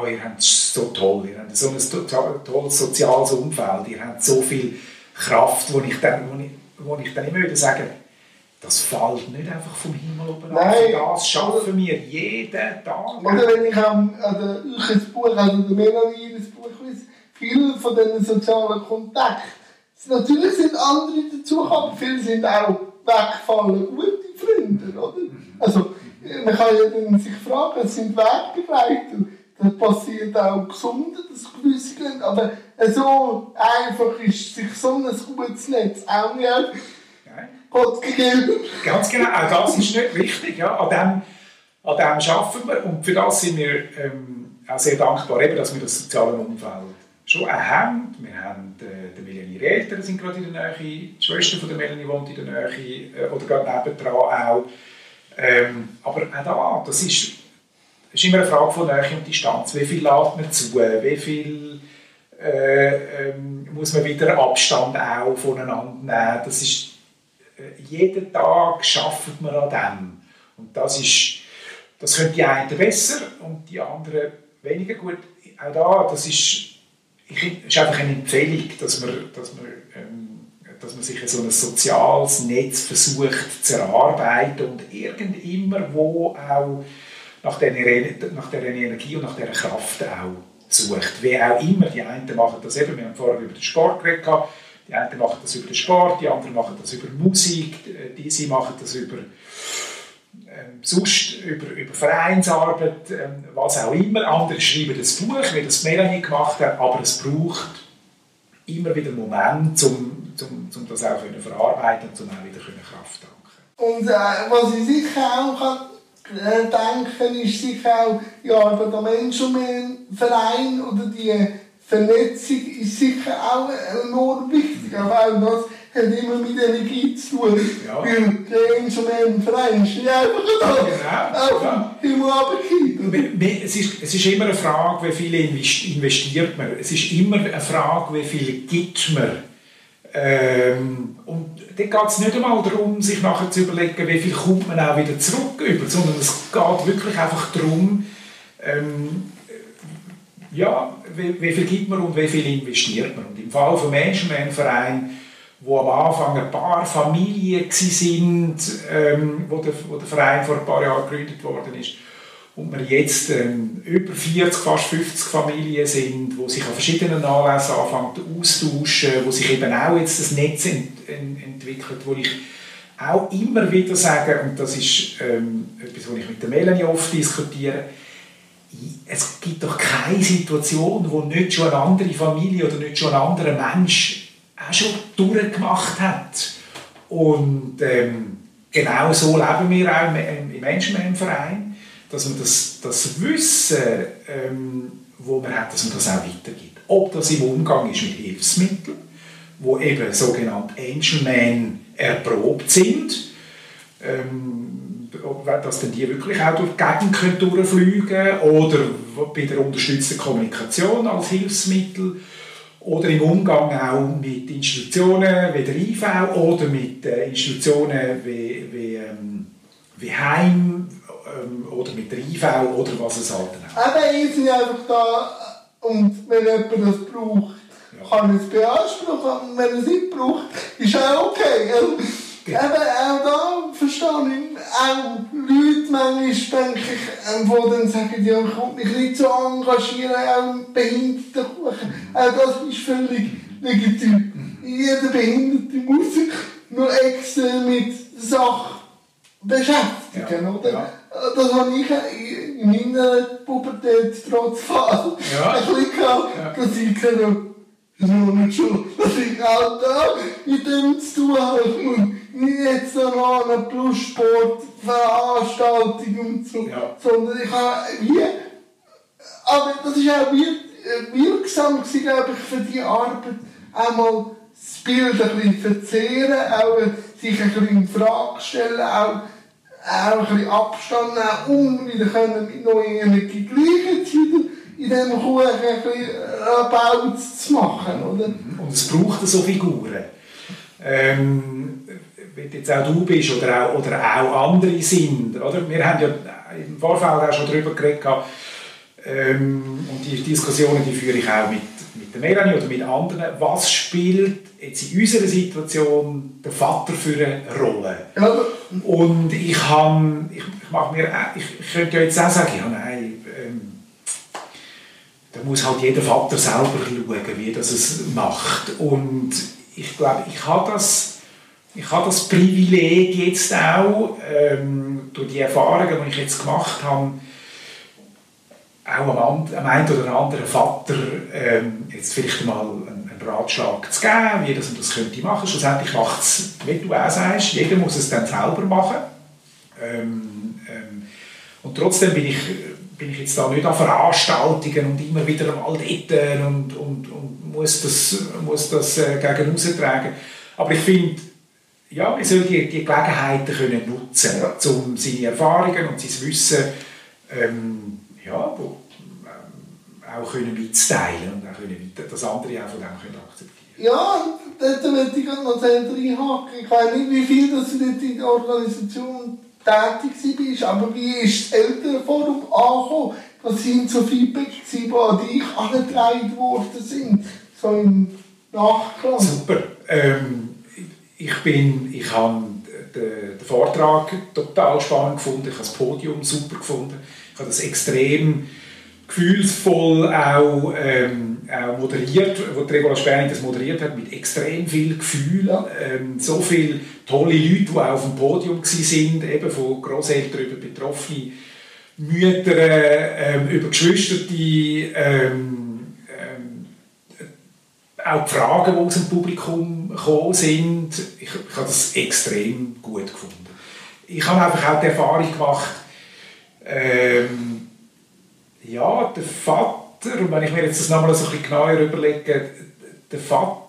oh, ihr habt es so toll, ihr habt so ein tolles soziales Umfeld, ihr habt so viel Kraft, wo ich dann, wo ich, wo ich dann immer wieder sage, das fällt nicht einfach vom Himmel oben Nein. Das schaffen wir jeden Tag. Oder wenn ich an, an euch ein Buch, also der Melanie ein Buch lese, viele von diesen sozialen Kontakten, natürlich sind andere dazugekommen, viele sind auch weggefallen, gute Freunde, oder? Mhm. Also, man kann ja dann sich fragen, es sind Wegbegleiter, da passiert auch gesunde, das gewisse aber so einfach ist sich so ein gutes Netz auch nicht Gott gegeben. Ganz genau, auch das ist nicht richtig. Ja. An, dem, an dem arbeiten wir und für das sind wir ähm, auch sehr dankbar, eben, dass wir das soziale Umfeld schon auch haben. Wir haben äh, die Melanie Eltern sind gerade in der Nähe, die Schwester von der Melanie wohnt in der Nähe äh, oder gerade nebendran auch. Ähm, aber auch da, das ist, ist immer eine Frage von Nähe und Distanz. Wie viel lädt man zu? Wie viel äh, ähm, muss man wieder Abstand auch voneinander nehmen? Das ist äh, jeden Tag schafft man an dem. Und das ist, das können die einen besser und die anderen weniger gut. Auch da, das ist, ich, ist einfach eine Empfehlung, dass man, dass man, ähm, dass man sich so ein soziales Netz versucht zu erarbeiten und irgend immer wo auch nach dieser, nach dieser Energie und nach dieser Kraft auch sucht. Wie auch immer, die einen machen das eben, wir haben vorher über den Sport geredet, die einen machen das über den Sport, die anderen machen das über Musik, diese machen das über ähm, sonst über, über Vereinsarbeit, ähm, was auch immer. Andere schreiben das Buch, wie das Melanie gemacht hat, aber es braucht immer wieder einen Moment, um, um, um das auch zu verarbeiten und um auch wieder Kraft tanken Und äh, was ich sicher auch kann, denken ist sicher auch die Arbeit am Menschenverein oder die Vernetzung ist sicher auch enorm wichtig, aber auch das hat immer mit Energie zu tun. Ja. Weil der Instrumentenverein ist nicht einfach da, genau. auf dem Himmel. Es ist, es ist immer eine Frage, wie viel investiert man. Es ist immer eine Frage, wie viel gibt man. Ähm, und geht es nicht einmal darum, sich nachher zu überlegen, wie viel kommt man auch wieder zurück über, sondern es geht wirklich einfach darum, ähm, ja, wie, wie, viel gibt man und wie viel investiert man. Und im Fall vom Menschenmenschenverein, wo am Anfang ein paar Familien sind, ähm, wo, der, wo der Verein vor ein paar Jahren gegründet worden ist, und wir jetzt ähm, über 40, fast 50 Familien sind, wo sich an verschiedenen Anlässen anfangen austauschen, wo sich eben auch jetzt das Netz ent, ent, entwickelt, wo ich auch immer wieder sage, und das ist ähm, etwas, was ich mit der Melanie oft diskutiere, es gibt doch keine Situation, wo nicht schon eine andere Familie oder nicht schon ein anderer Mensch auch schon durchgemacht hat. Und ähm, genau so leben wir auch im, im Menschenmenschenverein, dass man das, das Wissen, ähm, wo man hat, dass man das auch weitergibt. Ob das im Umgang ist mit Hilfsmitteln, wo eben sogenannte Angelman erprobt sind, ähm, dass dann die wirklich auch durch die Gegend durchfliegen können oder bei der unterstützten Kommunikation als Hilfsmittel oder im Umgang auch mit Institutionen wie der IV oder mit äh, Institutionen wie, wie, ähm, wie Heim ähm, oder mit der IV oder was es halt auch. Aber ich bin einfach da Und wenn jemand das braucht, kann er es beanspruchen. Und wenn er es nicht braucht, ist auch okay. Also, Eben, auch da verstehe ich auch Leute manchmal, denke ich, ähm, die dann sagen, ja, ich will mich nicht so engagieren, auch im Behindertenkuchen. Auch das ist völlig legitim. Jeder Behinderte muss sich nur extra mit Sachen beschäftigen, Ja, oder? ja. Das habe ich in meiner Pubertät trotz Fall Ja. ein bisschen gehabt, Ja. dass ich ist nicht schon, dass ich auch da mit dem zu tun habe. Nicht jetzt noch eine Plussport-Veranstaltung und so, Ja. sondern ich habe wie, aber das ist auch wir, äh, wirksam gewesen, glaube ich, für die Arbeit, einmal das Bild ein bisschen verzehren, auch äh, sich ein bisschen in Frage stellen, auch auch ein bisschen Abstand nehmen, um wieder können mit neuer Energie gleichen in diesem Kuchen ein bisschen Rabauz zu machen, oder? Und es braucht so Figuren. Ähm, wenn jetzt auch du bist oder auch, oder auch andere sind. Oder? Wir haben ja im Vorfeld auch schon darüber geredet. Ähm, und die Diskussionen die führe ich auch mit der Melanie oder mit anderen. Was spielt jetzt in unserer Situation der Vater für eine Rolle? Ja, Und ich kann, ich, ich mache mir, auch- ich, ich könnte ja jetzt auch sagen, ja nein, ähm, da muss halt jeder Vater selber schauen, wie das es macht. Und ich glaube, ich habe das, ich habe das Privileg jetzt auch, ähm, durch die Erfahrungen, die ich jetzt gemacht habe, auch am, am einen oder anderen Vater ähm, jetzt vielleicht mal einen, einen Ratschlag zu geben, wie das, man das könnte machen. Schlussendlich macht es, wie du auch sagst, jeder muss es dann selber machen. Ähm, ähm, und trotzdem bin ich, bin ich jetzt da nicht an Veranstaltungen und immer wieder mal dort und, und, und muss das, muss das äh, gegen austragen. Aber ich finde, ja, man soll die, die Gelegenheiten können nutzen um seine Erfahrungen und sein Wissen ähm, ja, wo, ähm, auch können mitzuteilen und auch können weiter, dass andere auch von dem können akzeptieren Ja, dort möchte ich noch selber reinhaken. Ich weiß nicht, wie viel dass du in der Organisation tätig bist, aber wie ist das Elternforum angekommen? Was sind so Feedback, gewesen, die an dich angetragen worden sind? So im Nachklang. Super. Ähm, ich bin, ich habe den, den Vortrag total spannend gefunden, ich habe das Podium super gefunden, ich habe das extrem gefühlsvoll auch, ähm, auch moderiert, wo Regula Sperling das moderiert hat, mit extrem viel Gefühl, ähm, so viele tolle Leute, die auch auf dem Podium waren, eben von Grosseltern über Betroffene, Mütter, ähm, über Geschwister, die ähm, auch die Fragen, die aus dem Publikum gekommen sind, ich, ich habe das extrem gut gefunden. Ich habe einfach auch die Erfahrung gemacht, ähm, ja, der Vater, und wenn ich mir jetzt das nochmal so ein bisschen genauer überlege, der Vater,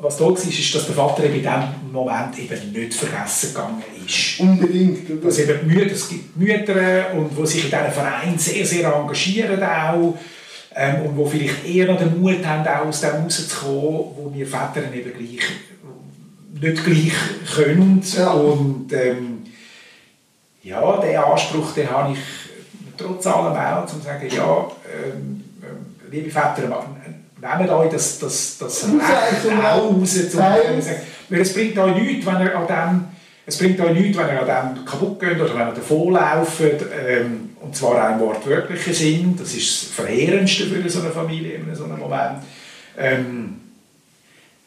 was da war, ist, dass der Vater eben in diesem Moment eben nicht vergessen gegangen ist. Unbedingt. Oder? Dass eben die Mütter, es gibt Mütter, und die sich in diesen Vereinen sehr, sehr engagieren auch, ähm, und die vielleicht eher noch den Mut haben, auch aus dem rauszukommen, wo wir Väter eben gleich, nicht gleich können. Ja. Und ähm, ja, diesen Anspruch den habe ich trotz allem auch, um zu sagen, ja, ähm, ähm, liebe Väter, nehmt euch das, das, das Recht auch raus, um zu Teil. sagen, weil es bringt euch nichts, wenn ihr an dem, es bringt euch nichts, wenn ihr an dem kaputt geht oder wenn ihr davonlauft, ähm, und zwar im wortwörtlichen Sinn, das ist das Verheerendste für so eine Familie in so einem Moment. Ähm,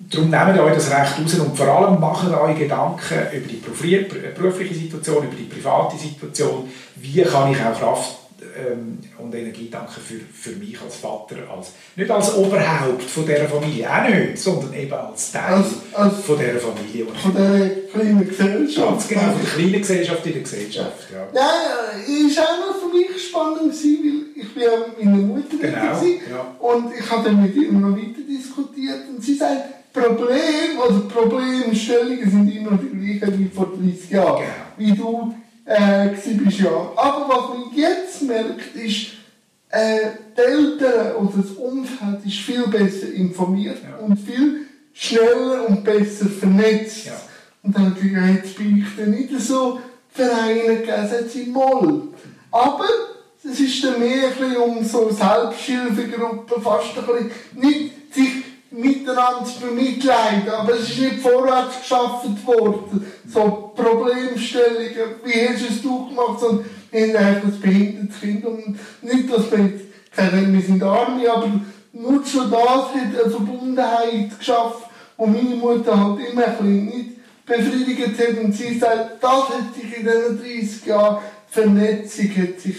Darum nehmt euch das Recht raus und vor allem macht euch Gedanken über die berufli- berufliche Situation, über die private Situation. Wie kann ich auch Kraft ähm, und Energie tanken für, für mich als Vater, als, nicht als Oberhaupt von dieser Familie, auch nicht, sondern eben als Teil Als- als- von dieser Familie. Von dieser kleinen Gesellschaft. Ganz genau, von der kleinen Gesellschaft in der Gesellschaft. Ja. Ja, es war auch noch für mich spannend, gewesen, weil ich bin ja mit meiner Mutter Genau, ja. und ich habe dann mit ihr noch weiter diskutiert und sie sagt, Problem oder Problemstellungen sind immer die gleichen wie vor 30 Jahren, Genau. wie du äh, bist. Ja. Aber was man jetzt merkt, ist, äh, die Eltern oder das Umfeld ist viel besser informiert Ja. und viel schneller und besser vernetzt. Ja. Und dann habe ich gedacht, jetzt bin ich dann nicht so Vereine gegeben, sie Moll. Aber es ist dann mehr um so Selbsthilfegruppen, fast ein bisschen, nicht sich miteinander zu bemitleiden, aber es ist nicht vorwärts geschaffen worden. So Problemstellungen, wie hast es du gemacht, sondern wir haben einfach ein behindertes Kind und nicht, dass wir jetzt, wir sind Arme, aber nur schon das hat eine Verbundenheit geschaffen, wo meine Mutter halt immer ein bisschen nicht befriedigt hat und sie sagt, das hat sich in diesen 30 Jahren, die Vernetzung hat sich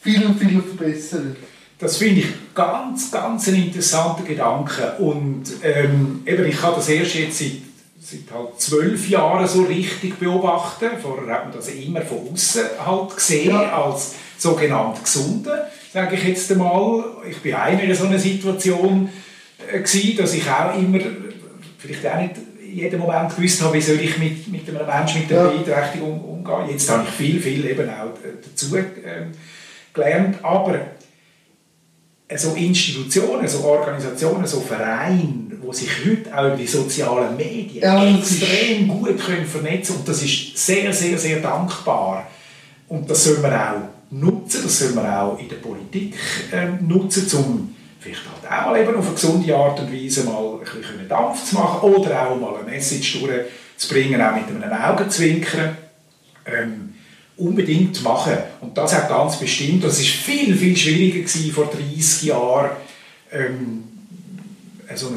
viel, viel verbessert. Das finde ich ganz, ganz ein interessanter Gedanke. Und ähm, eben, ich habe das erst jetzt seit, seit halt zwölf Jahren so richtig beobachten. Vorher hat man das immer von außen halt gesehen, ja. als sogenannt Gesunde, sage ich jetzt einmal. Ich bin auch in so einer Situation äh, gewesen, dass ich auch immer, vielleicht auch nicht in jedem Moment gewusst habe, wie soll ich mit, mit einem Menschen mit einer ja. Beeinträchtigung umgehen. Jetzt habe ich viel, viel eben auch dazu ähm, gelernt. Aber so Institutionen, so Organisationen, so Vereine, die sich heute auch über die sozialen Medien ja, extrem gut können vernetzen und das ist sehr, sehr, sehr dankbar. Und das sollen wir auch nutzen, das sollen wir auch in der Politik ähm, nutzen, um vielleicht halt auch mal eben auf eine gesunde Art und Weise mal ein bisschen Dampf zu machen oder auch mal eine Message durchzubringen, auch mit einem Augenzwinkern. Ähm, unbedingt machen. Und das hat ganz bestimmt, das ist viel, viel schwieriger gewesen vor 30 Jahren, ähm, so ein,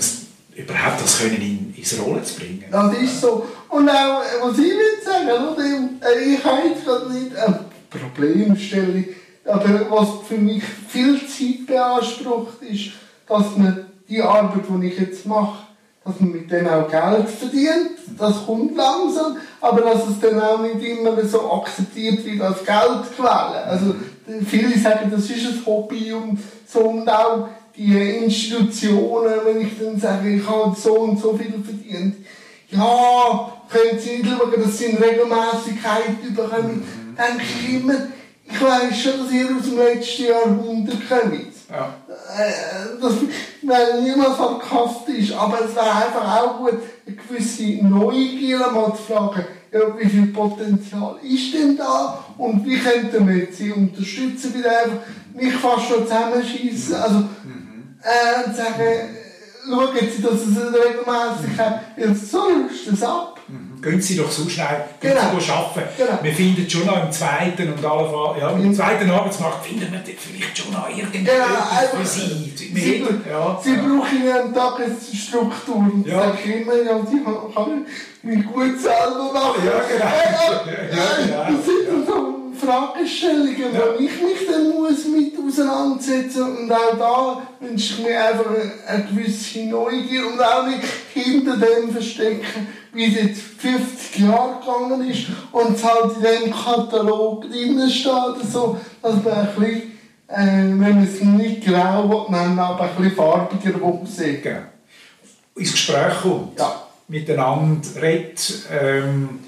überhaupt das können in, ins Rollen zu bringen. Das ist so. Und auch, was ich will sagen, oder, äh, ich habe jetzt gerade nicht eine Problemstellung, aber was für mich viel Zeit beansprucht, ist, dass man die Arbeit, die ich jetzt mache, dass man mit dem auch Geld verdient. Das kommt langsam, aber dass es dann auch nicht immer so akzeptiert wird als Geldquelle. Also viele sagen, das ist ein Hobby und so und auch die Institutionen, wenn ich dann sage, ich habe so und so viel verdient. Ja, können Sie nicht schauen, dass Sie in Regelmäßigkeit bekommen. Mhm. Denke ich immer, ich weiß schon, dass ihr aus dem letzten Jahrhundert kommt. Ja. Äh, das wäre niemals sarkastisch, aber es wäre einfach auch gut, eine gewisse Neugier mal zu fragen, ja, wie viel Potenzial ist denn da und wie könnten wir sie unterstützen, wieder einfach nicht fast schon zusammenschießen. Also, mhm. äh, sagen, schauen Sie, dass es regelmäßig hat, so löst es ab. Mhm. Gehen Sie doch so schnell gehen genau. Sie arbeiten. Genau. Wir finden schon noch im zweiten und alle, ja, im zweiten Arbeitsmarkt finden wir vielleicht schon noch irgendetwas genau, für Sie. Sie, ja, Sie ja. brauchen eine Tagesstruktur. Ja. Sag ich immer, ja, Sie kann mich gut selber machen. Ja, genau. Äh, ja, ja, das sind so Fragestellungen, ja. wo ich mich dann muss mit auseinandersetzen und auch da wünsche ich mir einfach eine gewisse Neugier und auch nicht hinter dem verstecken, wie es jetzt 50 Jahre gegangen ist und es halt in dem Katalog drin steht, so, dass man ein bisschen, äh, wenn man es nicht grau nennen aber ein bisschen farbiger aussehen. Ins Gespräch kommt, ja. miteinander redet, ähm, äh,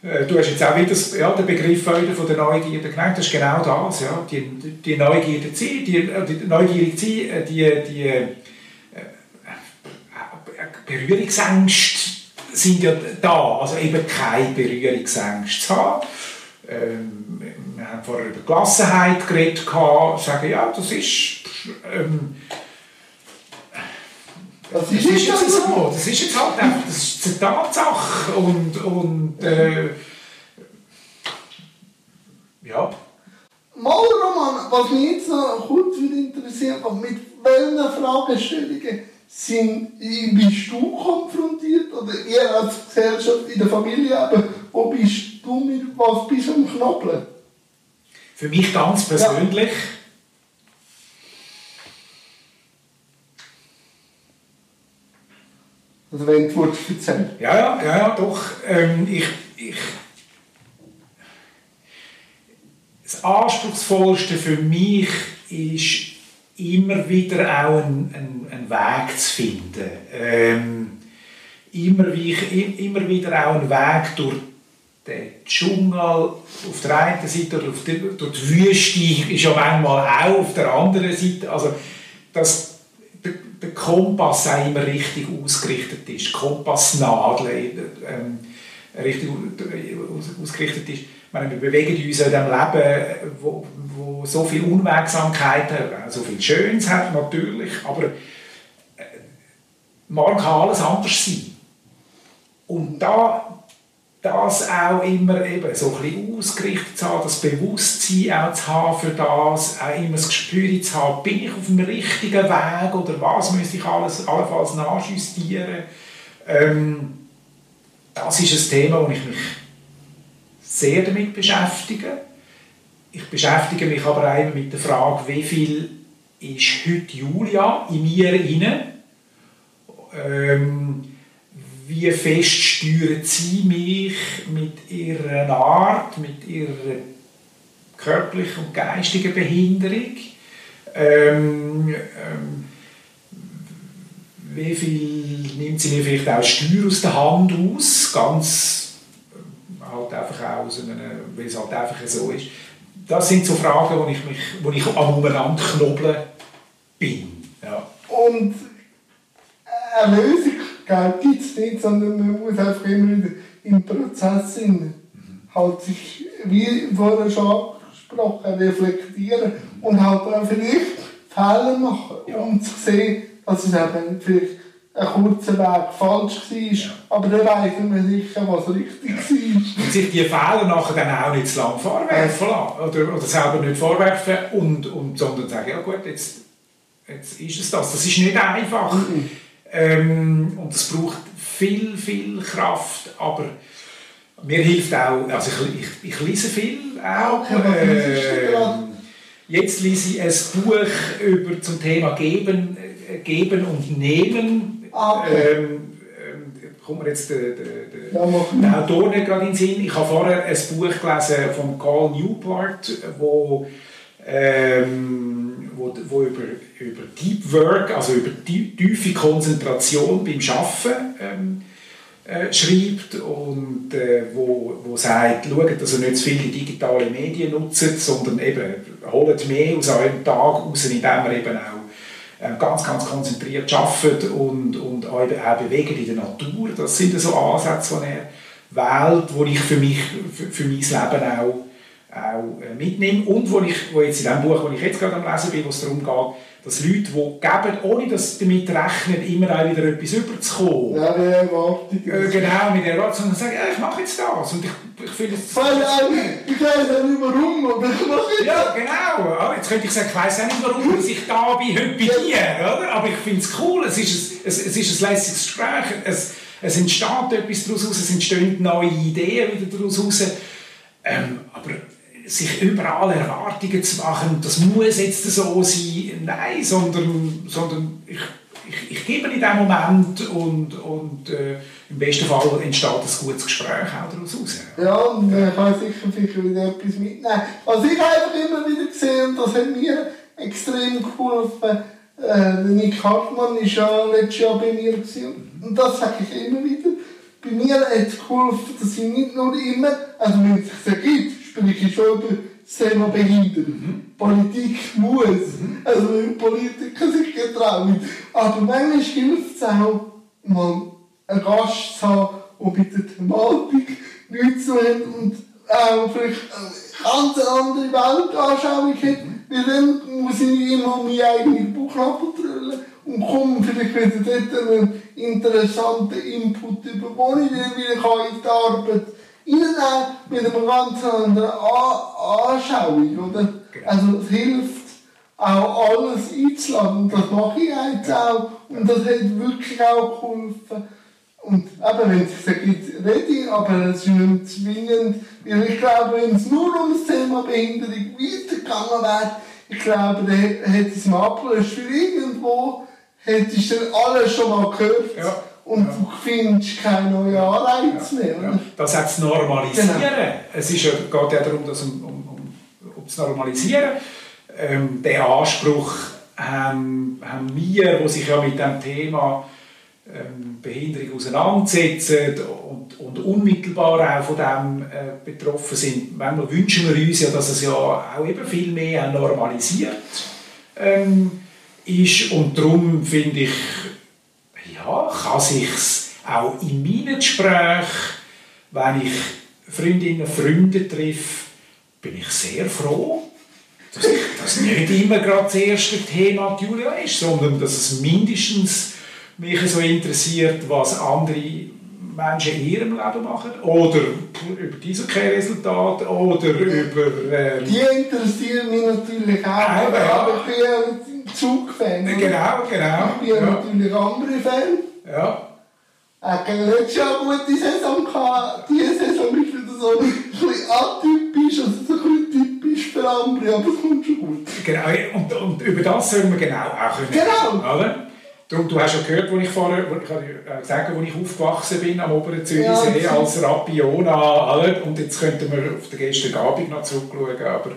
Du hast jetzt auch wieder ja, den Begriff von der Neugierde genannt. Das ist genau das. Ja. Die, die Neugierde die, die Neugierde die, die, die äh, Berührungsängste sind ja da. Also eben keine Berührungsängste zu haben. Ähm, wir haben vorher über Gelassenheit geredet, sagen, ja, das ist... Ähm, das ist, das ist jetzt so. Das ist jetzt halt einfach, das ist eine Tatsache. Und, und äh, ja. Mal, Roman, was mich jetzt noch kurz interessiert, mit welchen Fragestellungen sind, bist du konfrontiert oder ihr als Gesellschaft in der Familie, aber wo bist du mit was bist du am Knoppeln? Für mich ganz persönlich. Ja. Also wenn du erzählen Ja, ja, ja, doch. Ähm, ich, ich, das Anspruchsvollste für mich ist immer wieder auch einen, einen, einen Weg zu finden. Ähm, immer, wie, immer wieder auch einen Weg durch den Dschungel auf der einen Seite oder durch die Wüste ist ja manchmal auch auf der anderen Seite. Also, dass der, Kompass auch immer richtig ausgerichtet ist, Kompassnadel ähm, richtig ausgerichtet ist meine, wir bewegen uns in diesem Leben, wo, wo so viel Unwegsamkeit hat, so viel Schönes hat natürlich, aber äh, man kann alles anders sein. Und da das auch immer eben so ein bisschen ausgerichtet zu haben, das Bewusstsein auch zu haben für das, auch immer das Gespür zu haben, bin ich auf dem richtigen Weg oder was müsste ich alles, allenfalls nachjustieren. Ähm, das ist ein Thema, wo ich mich sehr damit beschäftige. Ich beschäftige mich aber auch mit der Frage, wie viel ist heute Julia in mir inne? Ähm, wie fest steuert sie mich mit ihrer Art, mit ihrer körperlichen und geistigen Behinderung? Ähm, ähm, wie viel nimmt sie mir vielleicht auch Steuer aus der Hand aus, ganz äh, halt einfach aus einem, weil es halt einfach so ist. Das sind so Fragen, wo ich, mich, wo ich am Umeinander knobeln bin. Ja. Und eine Lösung gibt es nicht, sondern man muss einfach immer wieder im Prozess sein. Halt sich, wie vorher schon angesprochen, reflektieren und halt auch vielleicht Fehler machen, um zu sehen, dass es eben vielleicht ein kurzer Weg falsch war, ja. aber dann weiss man sicher, was richtig war. Und sich die Fehler nachher dann auch nicht zu lange vorwerfen lassen, oder, oder selber nicht vorwerfen, und, und, sondern sagen, ja gut, jetzt, jetzt ist es das. Das ist nicht einfach. Mhm. Ähm, und es braucht viel, viel Kraft, aber mir hilft auch, also ich, ich, ich lese viel auch. Äh, jetzt lese ich ein Buch über, zum Thema Geben, äh, Geben und Nehmen. Ah, okay. Ähm, ähm, kommt mir jetzt der, der, der, ja, Autor nicht gerade in den Sinn. Ich habe vorher ein Buch gelesen von Carl Newport, wo ähm, wo, wo über, über Deep Work, also über die tiefe Konzentration beim Arbeiten ähm, äh, schreibt und äh, wo, wo sagt, schaut, dass ihr nicht zu viele digitale Medien nutzt, sondern eben holt mehr aus eurem Tag raus, indem ihr eben auch äh, ganz, ganz konzentriert arbeitet und, und euch auch bewegt in der Natur. Das sind so Ansätze, die er wählt, die ich für, mich, für, für mein Leben auch auch äh, mitnehme. Und wo ich, wo jetzt in dem Buch, wo ich jetzt gerade am Lesen bin, wo es darum geht, dass Leute, die geben, ohne dass damit rechnen, immer auch wieder etwas überzukommen. Ja, die Erwartung. Äh, genau, mit der Erwartung, sondern sagen, ja, ich mache jetzt das. Und ich, ich finde es... Weil ich weiß auch nicht warum, aber ich mache jetzt Ja, genau. Jetzt könnte ich sagen, ich weiß auch nicht warum, dass ich da bin, heute bei dir. Oder? Aber ich finde es cool, es ist ein, es, es ist ein lässiges Gespräch, es, es entsteht etwas daraus, es entstehen neue Ideen wieder daraus. Ähm, aber sich überall Erwartungen zu machen, das muss jetzt so sein, nein, sondern, sondern ich, ich, ich gebe in diesem Moment und, und äh, im besten Fall entsteht ein gutes Gespräch auch daraus raus. Ja, und man kann sicher, sicher wieder etwas mitnehmen. Was ich einfach immer wieder gesehen und das hat mir extrem geholfen, äh, Nick Hartmann war ja letztes Jahr bei mir gewesen. und das sage ich immer wieder, bei mir hat es geholfen, dass ich nicht nur immer, also wenn es sich ergibt, schon über das Thema Behinderung. Mhm. Politik muss. Mhm. Also wenn Politiker sich getrauen. Aber manchmal hilft es auch, mal einen Gast zu haben, der mit der Thematik nichts zu hat und auch vielleicht eine ganz andere Weltanschauung hat. Weil dann muss ich immer meine eigene Bauchnabel drüllen und komme vielleicht wieder dort einen interessanten Input über, wo ich dann wieder in die Arbeit Ihnen mit einer ganz anderen Anschauung, oder? Genau. Also es hilft auch alles einzuladen. Das mache ich jetzt auch. Und das hat wirklich auch geholfen. Und eben, wenn es sich gibt, rede ich, aber es ist nicht zwingend. Weil ich glaube, wenn es nur um das Thema Behinderung weitergegangen wäre, ich glaube, dann hätte es mal abgelöst. Für irgendwo hättest du dann alles schon mal gehört. Ja und ja. du findest keine neuen Anreize mehr. Ja. Das hat zu normalisieren. Genau. Es ist, geht ja darum, dass um, um, um, um zu normalisieren. Ähm, den Anspruch haben, haben wir, die sich ja mit dem Thema ähm, Behinderung auseinandersetzen und, und unmittelbar auch von dem äh, betroffen sind. Manchmal wünschen wir uns ja, dass es ja auch eben viel mehr normalisiert ähm, ist und darum finde ich ja, kann sich auch in meinen Gesprächen, wenn ich Freundinnen, Freunde treffe, bin ich sehr froh, dass das nicht immer gerade das erste Thema Julia ist, sondern dass es mindestens mich so interessiert, was andere Menschen in ihrem Leben machen. Oder über diese Resultate oder über... Ähm, die interessieren mich natürlich auch, aber, aber ich bin Zug-Fan. Genau, genau. Ich bin ja, natürlich andere Fan. Ja. Äh, letztes Jahr eine gute Saison gehabt. Diese Saison ist wieder so ein bisschen atypisch, also so ein bisschen typisch für andere, aber es kommt schon gut. Genau, und, und über das sollen wir genau auch können. Genau. Oder? Du, du hast ja gehört, wo ich vorher ich habe gesagt wo ich aufgewachsen bin am oberen Zürichsee ja, als Rapiona. Und jetzt könnten wir auf den gestrigen Abend noch zurückschauen, aber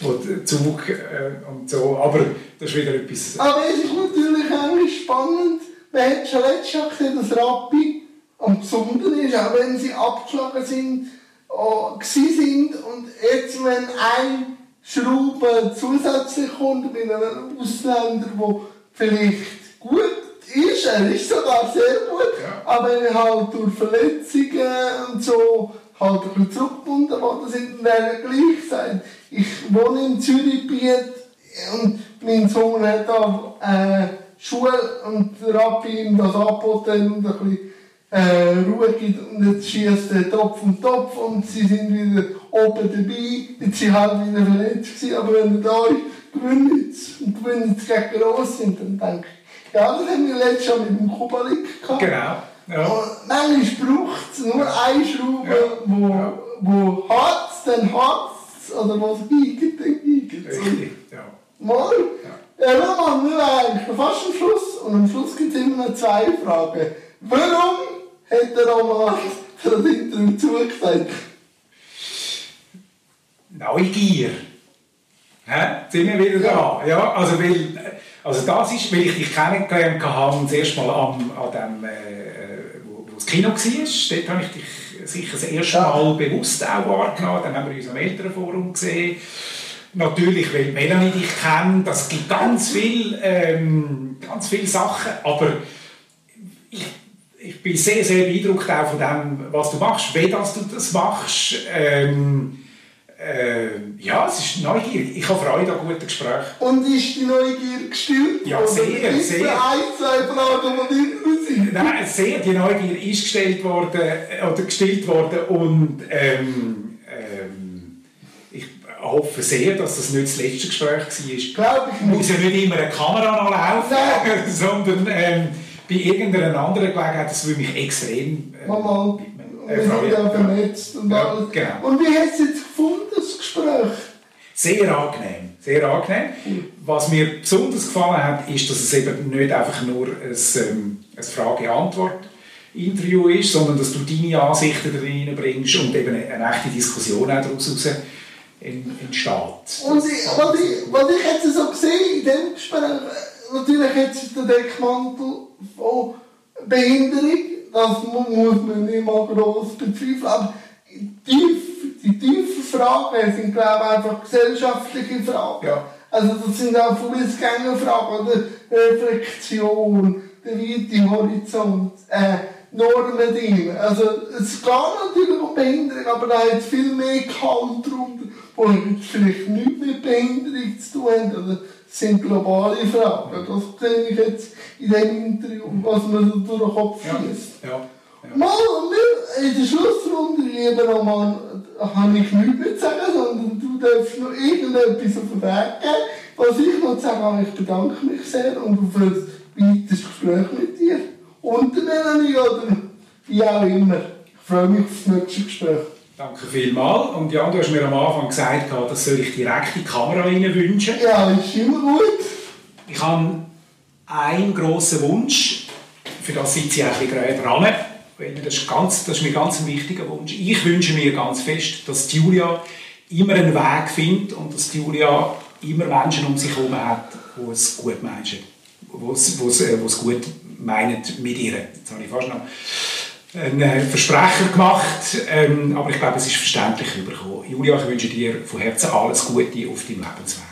wo der Zug äh, und so. Aber das ist wieder etwas... Aber es ist natürlich auch spannend. Man hat schon letztes Jahr gesehen, dass Rappi am Besonderen ist, auch wenn sie abgeschlagen sind, oh, sind. Und jetzt, wenn ein Schraube zusätzlich kommt bei einem Ausländer, der vielleicht gut ist, er ist sogar sehr gut, ja. aber halt durch Verletzungen und so halt ein bisschen zurückgebunden worden sind, werden gleich sein. Ich wohne in Zürichbiet und mein Sohn hat da äh, Schule und der Rappi ihm das angeboten und ein bisschen äh, Ruhe gibt und jetzt schießt der Topf und Topf und sie sind wieder oben dabei. Jetzt sind halt wieder verletzt gewesen, aber wenn er da ist, gewinnt jetzt und gewinnt jetzt gegen Gross sind, dann denke ich, ja, das haben wir letztes Jahr mit dem Kubalik gehabt. Genau. Ja. Und manchmal braucht es nur eine Schraube, ja. wo, ja. wo hat es, dann hat es, oder wo es biegt, dann biegt es. Richtig, ja. Mal. Ja, ja mal, wir eigentlich fast am Schluss und am Schluss gibt es immer noch zwei Fragen. Warum hat der Roman [laughs] das Interview zugesagt? Neugier. Hä? Sind wir wieder da? Ja, also weil also das ist, weil ich dich kennengelernt habe, das erste Mal am, an dem, äh, wo, wo das Kino war. Dort habe ich dich sicher das erste Mal bewusst auch wahrgenommen. Dann haben wir uns am Elternforum gesehen. Natürlich, weil Melanie dich kennt. Das gibt ganz viele ähm, ganz viel Sachen. Aber ich, ich bin sehr, sehr beeindruckt auch von dem, was du machst, wie das du das machst. Ähm, äh, ja, es ist neugierig. Ich habe Freude an guten Gesprächen. Und ist die Neugier gestillt? Ja, sehr, sehr. ein, zwei Fragen, die drin sind? Nein, sehr. Die Neugier ist gestellt worden, äh, oder gestillt worden und ähm, ähm, ich hoffe sehr, dass das nicht das letzte Gespräch war. Glaube ich nicht. Muss ja nicht immer eine Kamera laufen, [laughs] sondern ähm, bei irgendeiner anderen Gelegenheit, das würde mich extrem äh, Mama wir sind ja vernetzt und ja, alles. Genau. Und wie hast du jetzt gefunden, das Gespräch? Sehr angenehm, sehr angenehm. Was mir besonders gefallen hat, ist, dass es eben nicht einfach nur ein, ähm, ein Frage-Antwort-Interview ist, sondern dass du deine Ansichten darin bringst und eben eine, eine echte Diskussion auch daraus entsteht. Und ich, was, ich, was ich jetzt so gesehen in diesem Gespräch, natürlich jetzt der Deckmantel von Behinderung, das muss man nicht mal gross bezweifeln. Aber tief, die tiefen Fragen sind, glaube ich, einfach gesellschaftliche Fragen. Ja. Also das sind auch Fußgängerfragen, oder Reflexion, der weite Horizont, äh, Normen drin. Also es geht natürlich um Behinderung, aber da hat viel mehr Kalt drunter, wo vielleicht nichts mit Behinderung zu tun haben. Oder sind globale Fragen. Das sehe ich jetzt in dem Interview, was mir so durch den Kopf fließt. Ja. Ja. Mal, in der Schlussrunde, lieber Roman, habe ich nichts mehr zu sagen, sondern du darfst noch irgendetwas auf den Weg geben. Was ich noch sagen habe, ich bedanke mich sehr und auf ein weiteres Gespräch mit dir. Und der Melanie oder wie auch immer. Ich freue mich auf das nächste Gespräch. Danke vielmals. Und Jan, du hast mir am Anfang gesagt, das soll ich direkt in die Kamera wünschen. Ja, ist immer gut. Ich habe einen grossen Wunsch, für das sitze ich auch ein bisschen dran. Das ist, ganz, das ist mir ganz ein wichtiger Wunsch. Ich wünsche mir ganz fest, dass Julia immer einen Weg findet und dass Julia immer Menschen um sich herum hat, die es gut meinen, die es, äh, gut meinen mit ihr. Jetzt habe ich fast noch einen äh, Versprecher gemacht, ähm, aber ich glaube, es ist verständlich überkommen. Julia, ich wünsche dir von Herzen alles Gute auf deinem Lebensweg.